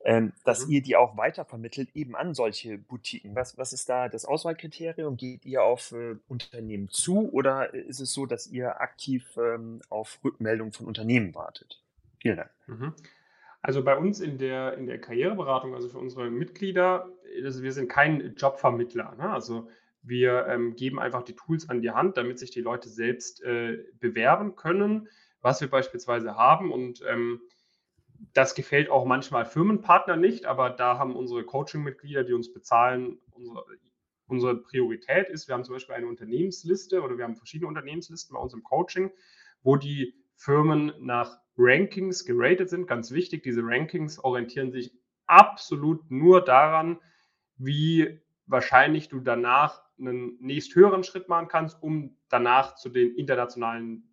ähm, dass mhm. ihr die auch weitervermittelt eben an solche Boutiquen. Was, was ist da das Auswahlkriterium? Geht ihr auf äh, Unternehmen zu oder ist es so, dass ihr aktiv ähm, auf Rückmeldung von Unternehmen wartet? Vielen Dank. Mhm. Also bei uns in der, in der Karriereberatung, also für unsere Mitglieder, also wir sind kein Jobvermittler. Ne? Also wir ähm, geben einfach die Tools an die Hand, damit sich die Leute selbst äh, bewerben können, was wir beispielsweise haben. Und ähm, das gefällt auch manchmal Firmenpartner nicht, aber da haben unsere Coaching-Mitglieder, die uns bezahlen, unsere, unsere Priorität ist, wir haben zum Beispiel eine Unternehmensliste oder wir haben verschiedene Unternehmenslisten bei uns im Coaching, wo die Firmen nach Rankings geratet sind. Ganz wichtig, diese Rankings orientieren sich absolut nur daran, wie wahrscheinlich du danach einen nächsthöheren Schritt machen kannst, um danach zu den internationalen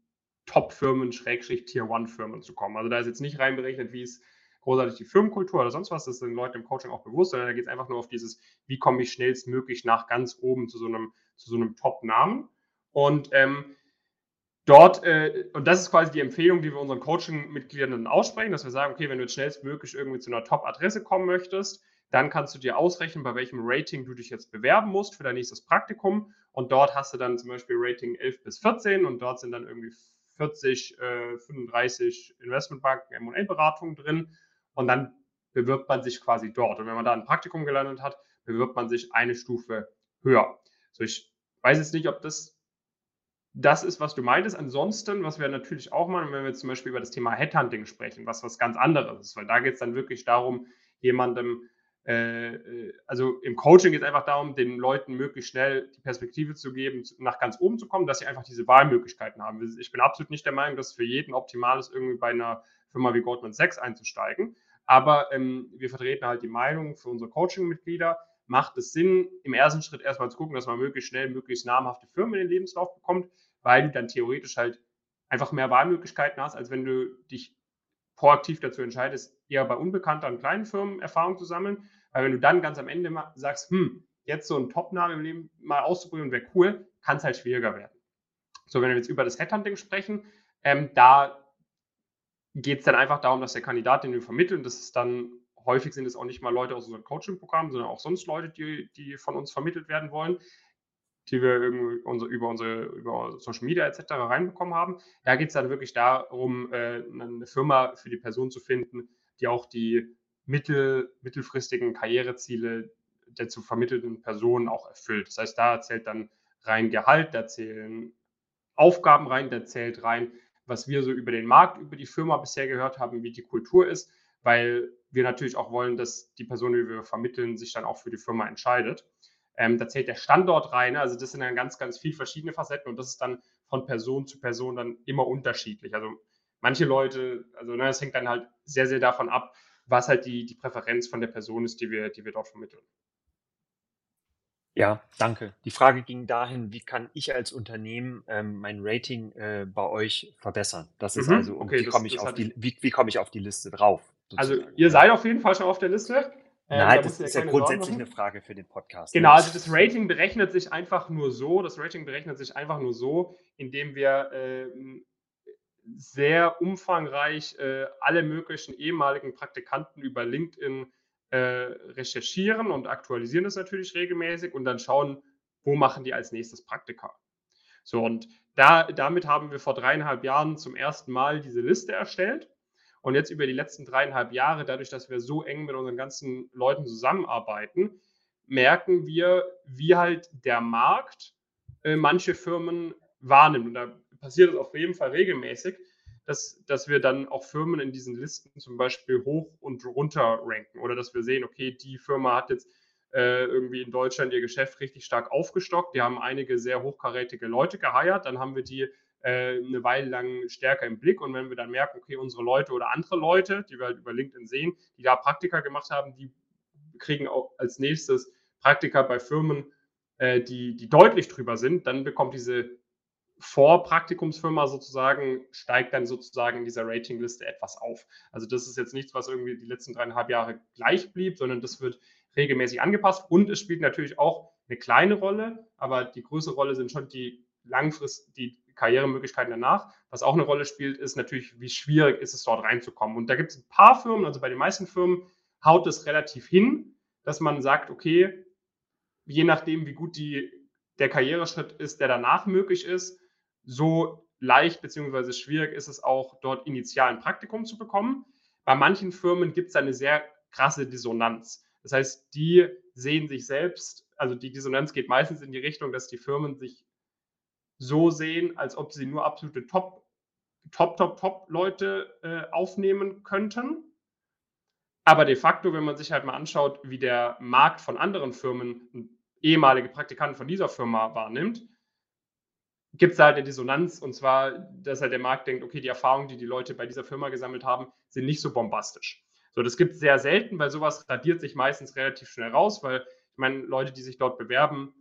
Top-Firmen, Schrägstrich Tier-One-Firmen zu kommen. Also da ist jetzt nicht reinberechnet, wie es großartig die Firmenkultur oder sonst was, das sind Leuten im Coaching auch bewusst, sondern da geht es einfach nur auf dieses, wie komme ich schnellstmöglich nach ganz oben zu so einem, so einem Top-Namen. Und ähm, dort, äh, und das ist quasi die Empfehlung, die wir unseren Coaching-Mitgliedern dann aussprechen, dass wir sagen, okay, wenn du jetzt schnellstmöglich irgendwie zu einer Top-Adresse kommen möchtest, dann kannst du dir ausrechnen, bei welchem Rating du dich jetzt bewerben musst für dein nächstes Praktikum. Und dort hast du dann zum Beispiel Rating 11 bis 14 und dort sind dann irgendwie 40, äh, 35 Investmentbanken, M&A-Beratungen drin. Und dann bewirbt man sich quasi dort. Und wenn man da ein Praktikum gelandet hat, bewirbt man sich eine Stufe höher. So, ich weiß jetzt nicht, ob das das ist, was du meintest. Ansonsten, was wir natürlich auch machen, wenn wir zum Beispiel über das Thema Headhunting sprechen, was was ganz anderes ist, weil da geht es dann wirklich darum, jemandem äh, äh, also im Coaching geht es einfach darum, den Leuten möglichst schnell die Perspektive zu geben, nach ganz oben zu kommen, dass sie einfach diese Wahlmöglichkeiten haben. Ich bin absolut nicht der Meinung, dass es für jeden optimal ist, irgendwie bei einer Firma wie Goldman Sachs einzusteigen. Aber ähm, wir vertreten halt die Meinung für unsere Coaching-Mitglieder, macht es Sinn, im ersten Schritt erstmal zu gucken, dass man möglichst schnell möglichst namhafte Firmen in den Lebenslauf bekommt, weil du dann theoretisch halt einfach mehr Wahlmöglichkeiten hast, als wenn du dich proaktiv dazu entscheidest, eher bei unbekannteren kleinen Firmen Erfahrung zu sammeln. Weil wenn du dann ganz am Ende sagst, hm, jetzt so einen Top-Namen im Leben mal auszuprobieren wäre cool, kann es halt schwieriger werden. So, wenn wir jetzt über das Headhunting sprechen, ähm, da geht es dann einfach darum, dass der Kandidat, den wir vermitteln, das ist dann häufig sind es auch nicht mal Leute aus unserem Coaching-Programm, sondern auch sonst Leute, die, die von uns vermittelt werden wollen, die wir über unsere über Social Media etc. reinbekommen haben. Da geht es dann wirklich darum, äh, eine Firma für die Person zu finden, die auch die mittel, mittelfristigen Karriereziele der zu vermittelnden Person auch erfüllt. Das heißt, da zählt dann rein Gehalt, da zählen Aufgaben rein, da zählt rein, was wir so über den Markt, über die Firma bisher gehört haben, wie die Kultur ist, weil wir natürlich auch wollen, dass die Person, die wir vermitteln, sich dann auch für die Firma entscheidet. Ähm, da zählt der Standort rein. Also das sind dann ganz, ganz viele verschiedene Facetten und das ist dann von Person zu Person dann immer unterschiedlich. Also manche Leute, also ne, das hängt dann halt sehr, sehr davon ab, was halt die, die Präferenz von der Person ist, die wir, die wir dort vermitteln. Ja, danke. Die Frage ging dahin, wie kann ich als Unternehmen ähm, mein Rating äh, bei euch verbessern? Das ist mhm, also, okay, wie komme ich, auf die, wie, wie komm ich auf die Liste drauf? Sozusagen. Also ihr seid auf jeden Fall schon auf der Liste. Ähm, Nein, das ist ja grundsätzlich eine Frage für den Podcast. Genau, also das Rating berechnet sich einfach nur so, das Rating berechnet sich einfach nur so, indem wir äh, sehr umfangreich äh, alle möglichen ehemaligen Praktikanten über LinkedIn äh, recherchieren und aktualisieren das natürlich regelmäßig und dann schauen, wo machen die als nächstes Praktika. So, und da, damit haben wir vor dreieinhalb Jahren zum ersten Mal diese Liste erstellt. Und jetzt über die letzten dreieinhalb Jahre, dadurch, dass wir so eng mit unseren ganzen Leuten zusammenarbeiten, merken wir, wie halt der Markt äh, manche Firmen wahrnimmt. Und da passiert es auf jeden Fall regelmäßig, dass, dass wir dann auch Firmen in diesen Listen zum Beispiel hoch und runter ranken oder dass wir sehen, okay, die Firma hat jetzt äh, irgendwie in Deutschland ihr Geschäft richtig stark aufgestockt. Die haben einige sehr hochkarätige Leute geheiert. Dann haben wir die äh, eine Weile lang stärker im Blick. Und wenn wir dann merken, okay, unsere Leute oder andere Leute, die wir halt über LinkedIn sehen, die da Praktika gemacht haben, die kriegen auch als nächstes Praktika bei Firmen, äh, die, die deutlich drüber sind, dann bekommt diese Vorpraktikumsfirma sozusagen, steigt dann sozusagen in dieser Ratingliste etwas auf. Also das ist jetzt nichts, was irgendwie die letzten dreieinhalb Jahre gleich blieb, sondern das wird regelmäßig angepasst und es spielt natürlich auch eine kleine Rolle, aber die größere Rolle sind schon die langfristig die Karrieremöglichkeiten danach. Was auch eine Rolle spielt, ist natürlich, wie schwierig ist es dort reinzukommen. Und da gibt es ein paar Firmen, also bei den meisten Firmen haut es relativ hin, dass man sagt, okay, je nachdem, wie gut die, der Karriereschritt ist, der danach möglich ist, so leicht bzw. schwierig ist es auch, dort initial ein Praktikum zu bekommen. Bei manchen Firmen gibt es eine sehr krasse Dissonanz. Das heißt, die sehen sich selbst, also die Dissonanz geht meistens in die Richtung, dass die Firmen sich so sehen, als ob sie nur absolute Top, Top, Top, Top-Leute äh, aufnehmen könnten. Aber de facto, wenn man sich halt mal anschaut, wie der Markt von anderen Firmen ehemalige Praktikanten von dieser Firma wahrnimmt, gibt es halt eine Dissonanz und zwar, dass halt der Markt denkt, okay, die Erfahrungen, die die Leute bei dieser Firma gesammelt haben, sind nicht so bombastisch. So, das gibt es sehr selten, weil sowas radiert sich meistens relativ schnell raus, weil ich meine, Leute, die sich dort bewerben, be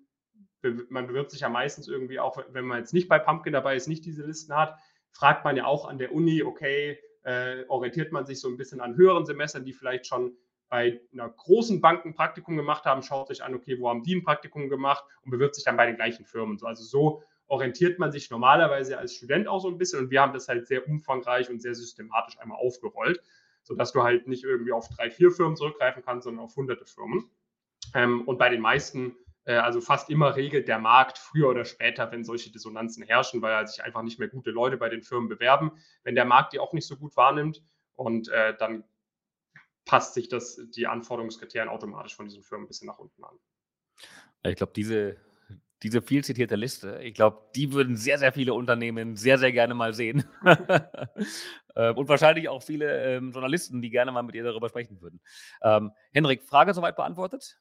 man bewirbt sich ja meistens irgendwie auch, wenn man jetzt nicht bei Pumpkin dabei ist, nicht diese Listen hat, fragt man ja auch an der Uni, okay, äh, orientiert man sich so ein bisschen an höheren Semestern, die vielleicht schon bei einer großen Bank ein Praktikum gemacht haben, schaut sich an, okay, wo haben die ein Praktikum gemacht und bewirbt sich dann bei den gleichen Firmen. Also so orientiert man sich normalerweise als Student auch so ein bisschen und wir haben das halt sehr umfangreich und sehr systematisch einmal aufgerollt, sodass du halt nicht irgendwie auf drei, vier Firmen zurückgreifen kannst, sondern auf hunderte Firmen. Ähm, und bei den meisten, also fast immer regelt der Markt früher oder später, wenn solche Dissonanzen herrschen, weil sich einfach nicht mehr gute Leute bei den Firmen bewerben, wenn der Markt die auch nicht so gut wahrnimmt und äh, dann passt sich das, die Anforderungskriterien automatisch von diesen Firmen ein bisschen nach unten an. Ich glaube, diese, diese viel zitierte Liste, ich glaube, die würden sehr, sehr viele Unternehmen sehr, sehr gerne mal sehen. Ähm, und wahrscheinlich auch viele ähm, Journalisten, die gerne mal mit ihr darüber sprechen würden. Ähm, Henrik, Frage soweit beantwortet?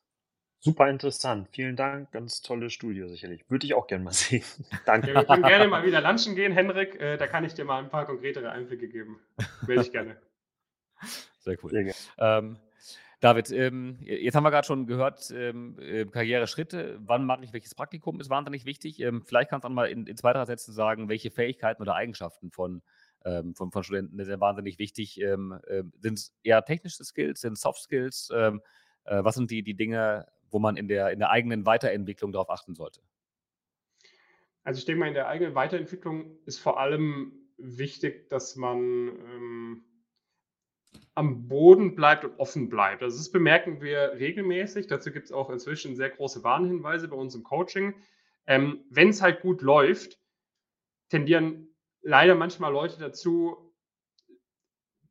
Super interessant. Vielen Dank. Ganz tolle Studie sicherlich. Würde ich auch gerne mal sehen. Danke. Ja, wir können gerne mal wieder lunchen gehen, Henrik. Äh, da kann ich dir mal ein paar konkretere Einblicke geben. Will ich gerne. Sehr cool. Sehr ähm, David, ähm, jetzt haben wir gerade schon gehört, ähm, äh, Karriereschritte, wann mache ich welches Praktikum, ist wahnsinnig wichtig. Ähm, vielleicht kannst du mal in, in, zwei, drei Sätzen sagen, welche Fähigkeiten oder Eigenschaften von, ähm, von, von, Studenten sind wahnsinnig wichtig. Ähm, äh, sind es eher technische Skills, sind es Soft Skills? Ähm, äh, was sind die, die Dinge, wo man in der, in der eigenen Weiterentwicklung darauf achten sollte? Also ich denke mal, in der eigenen Weiterentwicklung ist vor allem wichtig, dass man am Boden bleibt und offen bleibt. Also das bemerken wir regelmäßig. Dazu gibt es auch inzwischen sehr große Warnhinweise bei uns im Coaching. Ähm, Wenn es halt gut läuft, tendieren leider manchmal Leute dazu,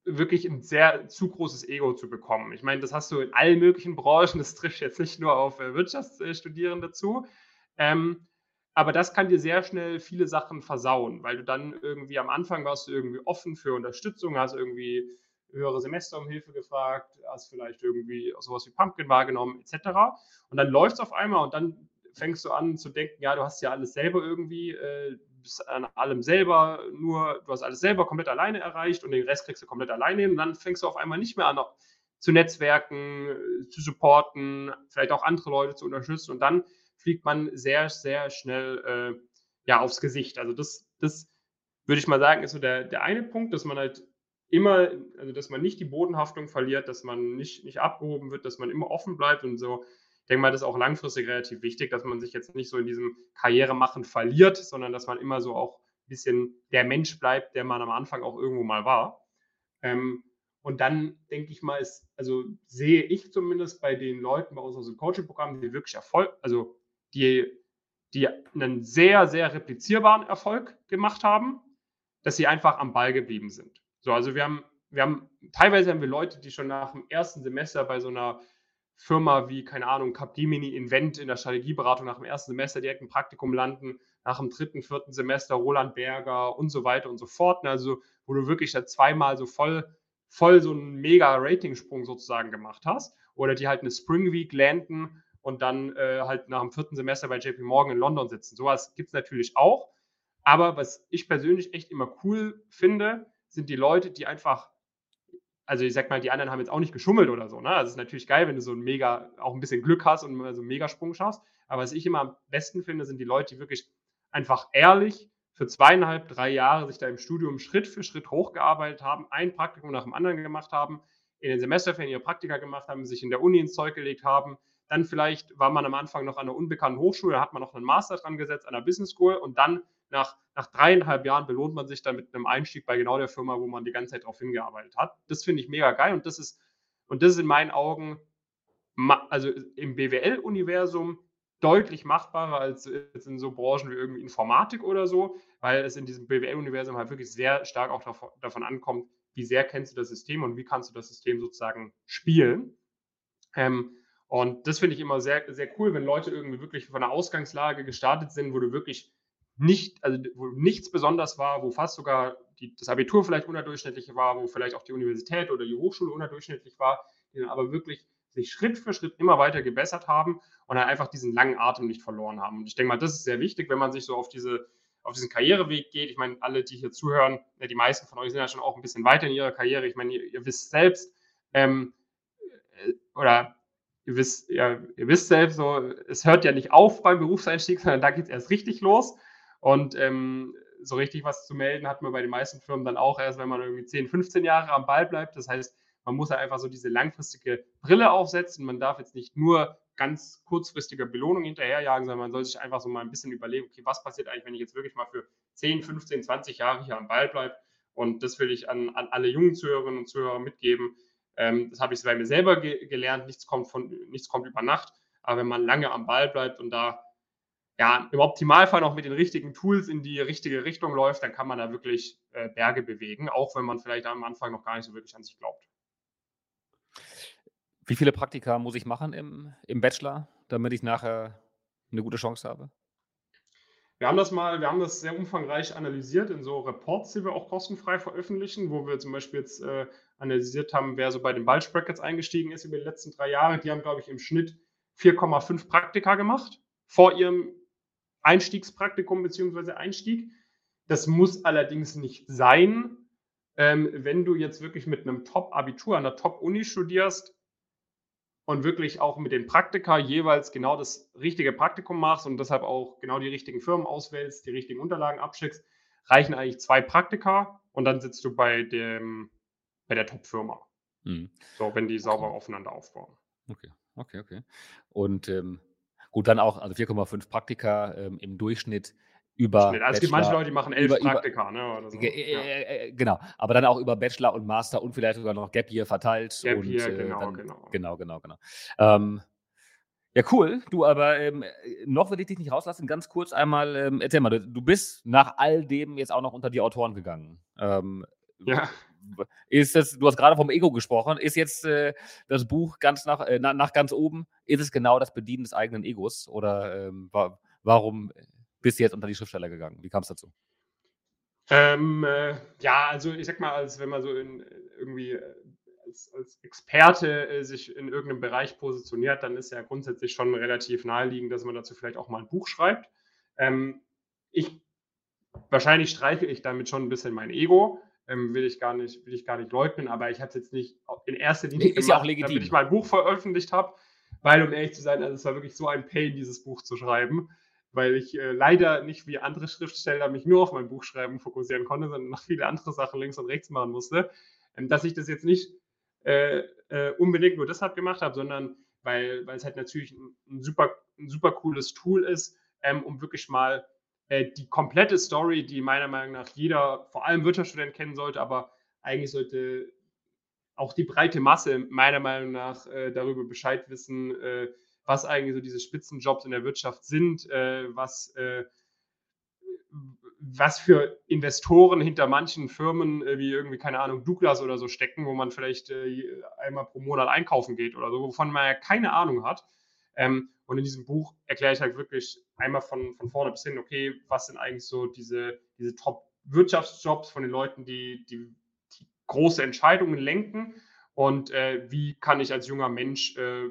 wirklich ein sehr zu großes Ego zu bekommen. Ich meine, das hast du in allen möglichen Branchen, das trifft jetzt nicht nur auf äh, Wirtschaftsstudierende zu. Ähm, aber das kann dir sehr schnell viele Sachen versauen, weil du dann irgendwie am Anfang warst du irgendwie offen für Unterstützung, hast irgendwie höhere Semester um Hilfe gefragt, hast vielleicht irgendwie sowas wie Pumpkin wahrgenommen, etc. Und dann läuft es auf einmal und dann fängst du an zu denken, ja, du hast ja alles selber irgendwie, äh, bist an allem selber, nur du hast alles selber komplett alleine erreicht und den Rest kriegst du komplett alleine hin und dann fängst du auf einmal nicht mehr an, noch zu netzwerken, zu supporten, vielleicht auch andere Leute zu unterstützen und dann fliegt man sehr, sehr schnell äh, ja, aufs Gesicht. Also das, das würde ich mal sagen, ist so der, der eine Punkt, dass man halt immer, also dass man nicht die Bodenhaftung verliert, dass man nicht, nicht abgehoben wird, dass man immer offen bleibt und so. Denke mal, das ist auch langfristig relativ wichtig, dass man sich jetzt nicht so in diesem Karrieremachen verliert, sondern dass man immer so auch ein bisschen der Mensch bleibt, der man am Anfang auch irgendwo mal war. Ähm, und dann denke ich mal, ist, also sehe ich zumindest bei den Leuten bei unserem Coaching-Programm, die wirklich Erfolg, also die, die einen sehr, sehr replizierbaren Erfolg gemacht haben, dass sie einfach am Ball geblieben sind. So, also wir haben, wir haben, teilweise haben wir Leute, die schon nach dem ersten Semester bei so einer Firma wie, keine Ahnung, Capgemini Invent in der Strategieberatung nach dem ersten Semester direkt ein Praktikum landen, nach dem dritten, vierten Semester Roland Berger und so weiter und so fort. Ne? Also, wo du wirklich da zweimal so voll, voll so einen mega Ratingsprung sozusagen gemacht hast. Oder die halt eine Spring Week landen und dann äh, halt nach dem vierten Semester bei JP Morgan in London sitzen. Sowas gibt es natürlich auch. Aber was ich persönlich echt immer cool finde, sind die Leute, die einfach, also ich sag mal, die anderen haben jetzt auch nicht geschummelt oder so. Ne? Also es ist natürlich geil, wenn du so ein mega, auch ein bisschen Glück hast und so einen Megasprung schaffst. Aber was ich immer am besten finde, sind die Leute, die wirklich einfach ehrlich für zweieinhalb, drei Jahre sich da im Studium Schritt für Schritt hochgearbeitet haben, ein Praktikum nach dem anderen gemacht haben, in den Semesterferien ihre Praktika gemacht haben, sich in der Uni ins Zeug gelegt haben. Dann vielleicht war man am Anfang noch an einer unbekannten Hochschule, hat man noch einen Master dran gesetzt an der Business School und dann nach, nach dreieinhalb Jahren belohnt man sich dann mit einem Einstieg bei genau der Firma, wo man die ganze Zeit darauf hingearbeitet hat. Das finde ich mega geil und das ist, und das ist in meinen Augen, also im BWL-Universum deutlich machbarer als jetzt in so Branchen wie irgendwie Informatik oder so, weil es in diesem BWL-Universum halt wirklich sehr stark auch davon, davon, ankommt, wie sehr kennst du das System und wie kannst du das System sozusagen spielen. Ähm, und das finde ich immer sehr, sehr cool, wenn Leute irgendwie wirklich von einer Ausgangslage gestartet sind, wo du wirklich nicht, also wo nichts besonders war, wo fast sogar die, das Abitur vielleicht unterdurchschnittlich war, wo vielleicht auch die Universität oder die Hochschule unterdurchschnittlich war, die dann aber wirklich sich Schritt für Schritt immer weiter gebessert haben und dann einfach diesen langen Atem nicht verloren haben. Und ich denke mal, das ist sehr wichtig, wenn man sich so auf diese auf diesen Karriereweg geht. Ich meine, alle, die hier zuhören, die meisten von euch sind ja schon auch ein bisschen weiter in ihrer Karriere. Ich meine, ihr, ihr wisst selbst, ähm, äh, oder ihr wisst, ja, ihr wisst selbst, so, es hört ja nicht auf beim Berufseinstieg, sondern da geht es erst richtig los. Und ähm, so richtig was zu melden hat man bei den meisten Firmen dann auch erst, wenn man irgendwie 10, 15 Jahre am Ball bleibt. Das heißt, man muss ja einfach so diese langfristige Brille aufsetzen. Man darf jetzt nicht nur ganz kurzfristige Belohnung hinterherjagen, sondern man soll sich einfach so mal ein bisschen überlegen, okay, was passiert eigentlich, wenn ich jetzt wirklich mal für 10, 15, 20 Jahre hier am Ball bleibe? Und das will ich an, an alle jungen Zuhörerinnen und Zuhörer mitgeben. Ähm, das habe ich bei mir selber ge gelernt. Nichts kommt, von, nichts kommt über Nacht. Aber wenn man lange am Ball bleibt und da ja, im Optimalfall noch mit den richtigen Tools in die richtige Richtung läuft, dann kann man da wirklich äh, Berge bewegen, auch wenn man vielleicht am Anfang noch gar nicht so wirklich an sich glaubt. Wie viele Praktika muss ich machen im, im Bachelor, damit ich nachher eine gute Chance habe? Wir haben das mal, wir haben das sehr umfangreich analysiert in so Reports, die wir auch kostenfrei veröffentlichen, wo wir zum Beispiel jetzt äh, analysiert haben, wer so bei den Bulge Brackets eingestiegen ist über die letzten drei Jahre. Die haben, glaube ich, im Schnitt 4,5 Praktika gemacht vor ihrem Einstiegspraktikum bzw. Einstieg. Das muss allerdings nicht sein. Ähm, wenn du jetzt wirklich mit einem Top-Abitur an der Top-Uni studierst und wirklich auch mit den Praktika jeweils genau das richtige Praktikum machst und deshalb auch genau die richtigen Firmen auswählst, die richtigen Unterlagen abschickst, reichen eigentlich zwei Praktika und dann sitzt du bei, dem, bei der Top-Firma. Mhm. So, wenn die sauber aufeinander aufbauen. Okay, okay, okay. Und ähm, Gut, dann auch, also 4,5 Praktika ähm, im Durchschnitt über. Also es gibt manche Leute, die machen elf über, Praktika, ne? Oder so. Äh, äh, äh, genau, aber dann auch über Bachelor und Master und vielleicht sogar noch Gap Year verteilt. Gap und, Year, genau, dann, genau. Genau, genau, genau. Ähm, ja, cool. Du, aber ähm, noch will ich dich nicht rauslassen. Ganz kurz einmal, ähm, erzähl mal, du, du, bist nach all dem jetzt auch noch unter die Autoren gegangen. Ähm, ja ist das, du hast gerade vom Ego gesprochen, ist jetzt äh, das Buch ganz nach, äh, nach ganz oben, ist es genau das Bedienen des eigenen Egos oder ähm, wa warum bist du jetzt unter die Schriftsteller gegangen? Wie kam es dazu? Ähm, äh, ja, also ich sag mal, als wenn man so in, irgendwie äh, als, als Experte äh, sich in irgendeinem Bereich positioniert, dann ist ja grundsätzlich schon relativ naheliegend, dass man dazu vielleicht auch mal ein Buch schreibt. Ähm, ich wahrscheinlich streiche ich damit schon ein bisschen mein Ego, ähm, will, ich gar nicht, will ich gar nicht leugnen, aber ich habe es jetzt nicht in erster Linie ist gemacht, ja auch legitim. damit ich mein Buch veröffentlicht habe, weil, um ehrlich zu sein, also es war wirklich so ein Pain, dieses Buch zu schreiben, weil ich äh, leider nicht wie andere Schriftsteller mich nur auf mein Buchschreiben fokussieren konnte, sondern noch viele andere Sachen links und rechts machen musste, ähm, dass ich das jetzt nicht äh, äh, unbedingt nur deshalb gemacht habe, sondern weil, weil es halt natürlich ein, ein, super, ein super cooles Tool ist, ähm, um wirklich mal äh, die komplette Story, die meiner Meinung nach jeder, vor allem Wirtschaftsstudent kennen sollte, aber eigentlich sollte auch die breite Masse meiner Meinung nach äh, darüber Bescheid wissen, äh, was eigentlich so diese Spitzenjobs in der Wirtschaft sind, äh, was, äh, was für Investoren hinter manchen Firmen wie irgendwie, keine Ahnung, Douglas oder so stecken, wo man vielleicht einmal pro Monat einkaufen geht oder so, wovon man ja keine Ahnung hat. Ähm, und in diesem Buch erkläre ich halt wirklich einmal von, von vorne bis hin, okay, was sind eigentlich so diese, diese Top-Wirtschaftsjobs von den Leuten, die, die, die große Entscheidungen lenken und äh, wie kann ich als junger Mensch äh,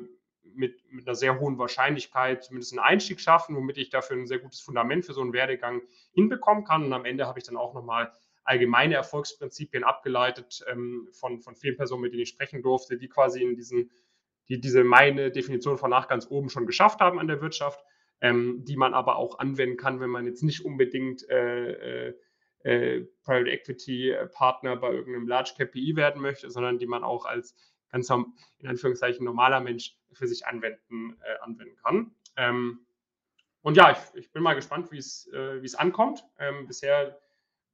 mit, mit einer sehr hohen Wahrscheinlichkeit zumindest einen Einstieg schaffen, womit ich dafür ein sehr gutes Fundament für so einen Werdegang hinbekommen kann. Und am Ende habe ich dann auch nochmal allgemeine Erfolgsprinzipien abgeleitet ähm, von, von vielen Personen, mit denen ich sprechen durfte, die quasi in diesen die diese meine Definition von nach ganz oben schon geschafft haben an der Wirtschaft, ähm, die man aber auch anwenden kann, wenn man jetzt nicht unbedingt äh, äh, äh Private Equity Partner bei irgendeinem Large Cap PI werden möchte, sondern die man auch als ganz in Anführungszeichen normaler Mensch für sich anwenden, äh, anwenden kann. Ähm, und ja, ich, ich, bin mal gespannt, wie äh, es ankommt. Ähm, bisher,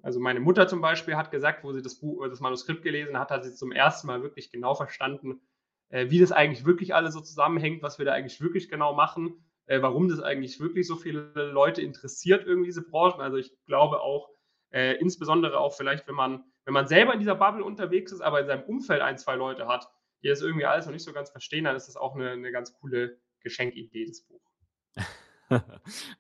also meine Mutter zum Beispiel hat gesagt, wo sie das Buch, das Manuskript gelesen hat, hat sie zum ersten Mal wirklich genau verstanden, äh, wie das eigentlich wirklich alles so zusammenhängt, was wir da eigentlich wirklich genau machen, äh, warum das eigentlich wirklich so viele Leute interessiert, irgendwie diese Branchen. Also ich glaube auch, äh, insbesondere auch vielleicht, wenn man, wenn man selber in dieser Bubble unterwegs ist, aber in seinem Umfeld ein, zwei Leute hat, die das irgendwie alles noch nicht so ganz verstehen, dann ist das auch eine, eine ganz coole Geschenkidee, das Buch.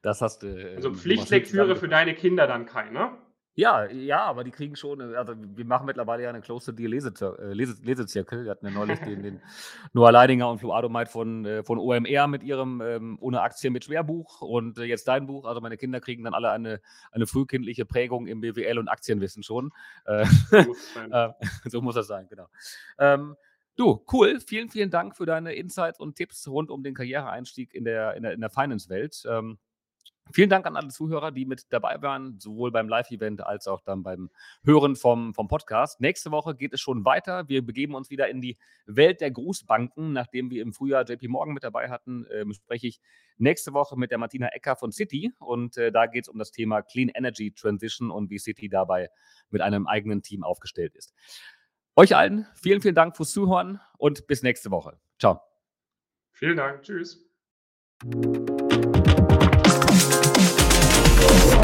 das hast du. Äh, also Pflichtlektüre für deine Kinder dann keine. Ja, ja, aber die kriegen schon, äh, also wir machen mittlerweile ja eine Close Deal äh, Lese Lesezirkel. Wir hatten ja neulich den, den Noah Leidinger und Flo Adomeit von, äh, von OMR mit ihrem ähm, Ohne Aktien mit Schwerbuch und äh, jetzt dein Buch. Also meine Kinder kriegen dann alle eine, eine frühkindliche Prägung im BWL und Aktienwissen schon. So, muss äh, so muss das sein, genau. Ähm, Du, cool. Vielen, vielen Dank für deine Insights und Tipps rund um den Karriereeinstieg in der, in der, in der Finance-Welt. Ähm, Vielen Dank an alle Zuhörer, die mit dabei waren, sowohl beim Live-Event als auch dann beim Hören vom, vom Podcast. Nächste Woche geht es schon weiter. Wir begeben uns wieder in die Welt der Grußbanken. Nachdem wir im Frühjahr JP Morgan mit dabei hatten, äh, spreche ich nächste Woche mit der Martina Ecker von City. Und äh, da geht es um das Thema Clean Energy Transition und wie City dabei mit einem eigenen Team aufgestellt ist. Euch allen vielen, vielen Dank fürs Zuhören und bis nächste Woche. Ciao. Vielen Dank. Tschüss. Whoa.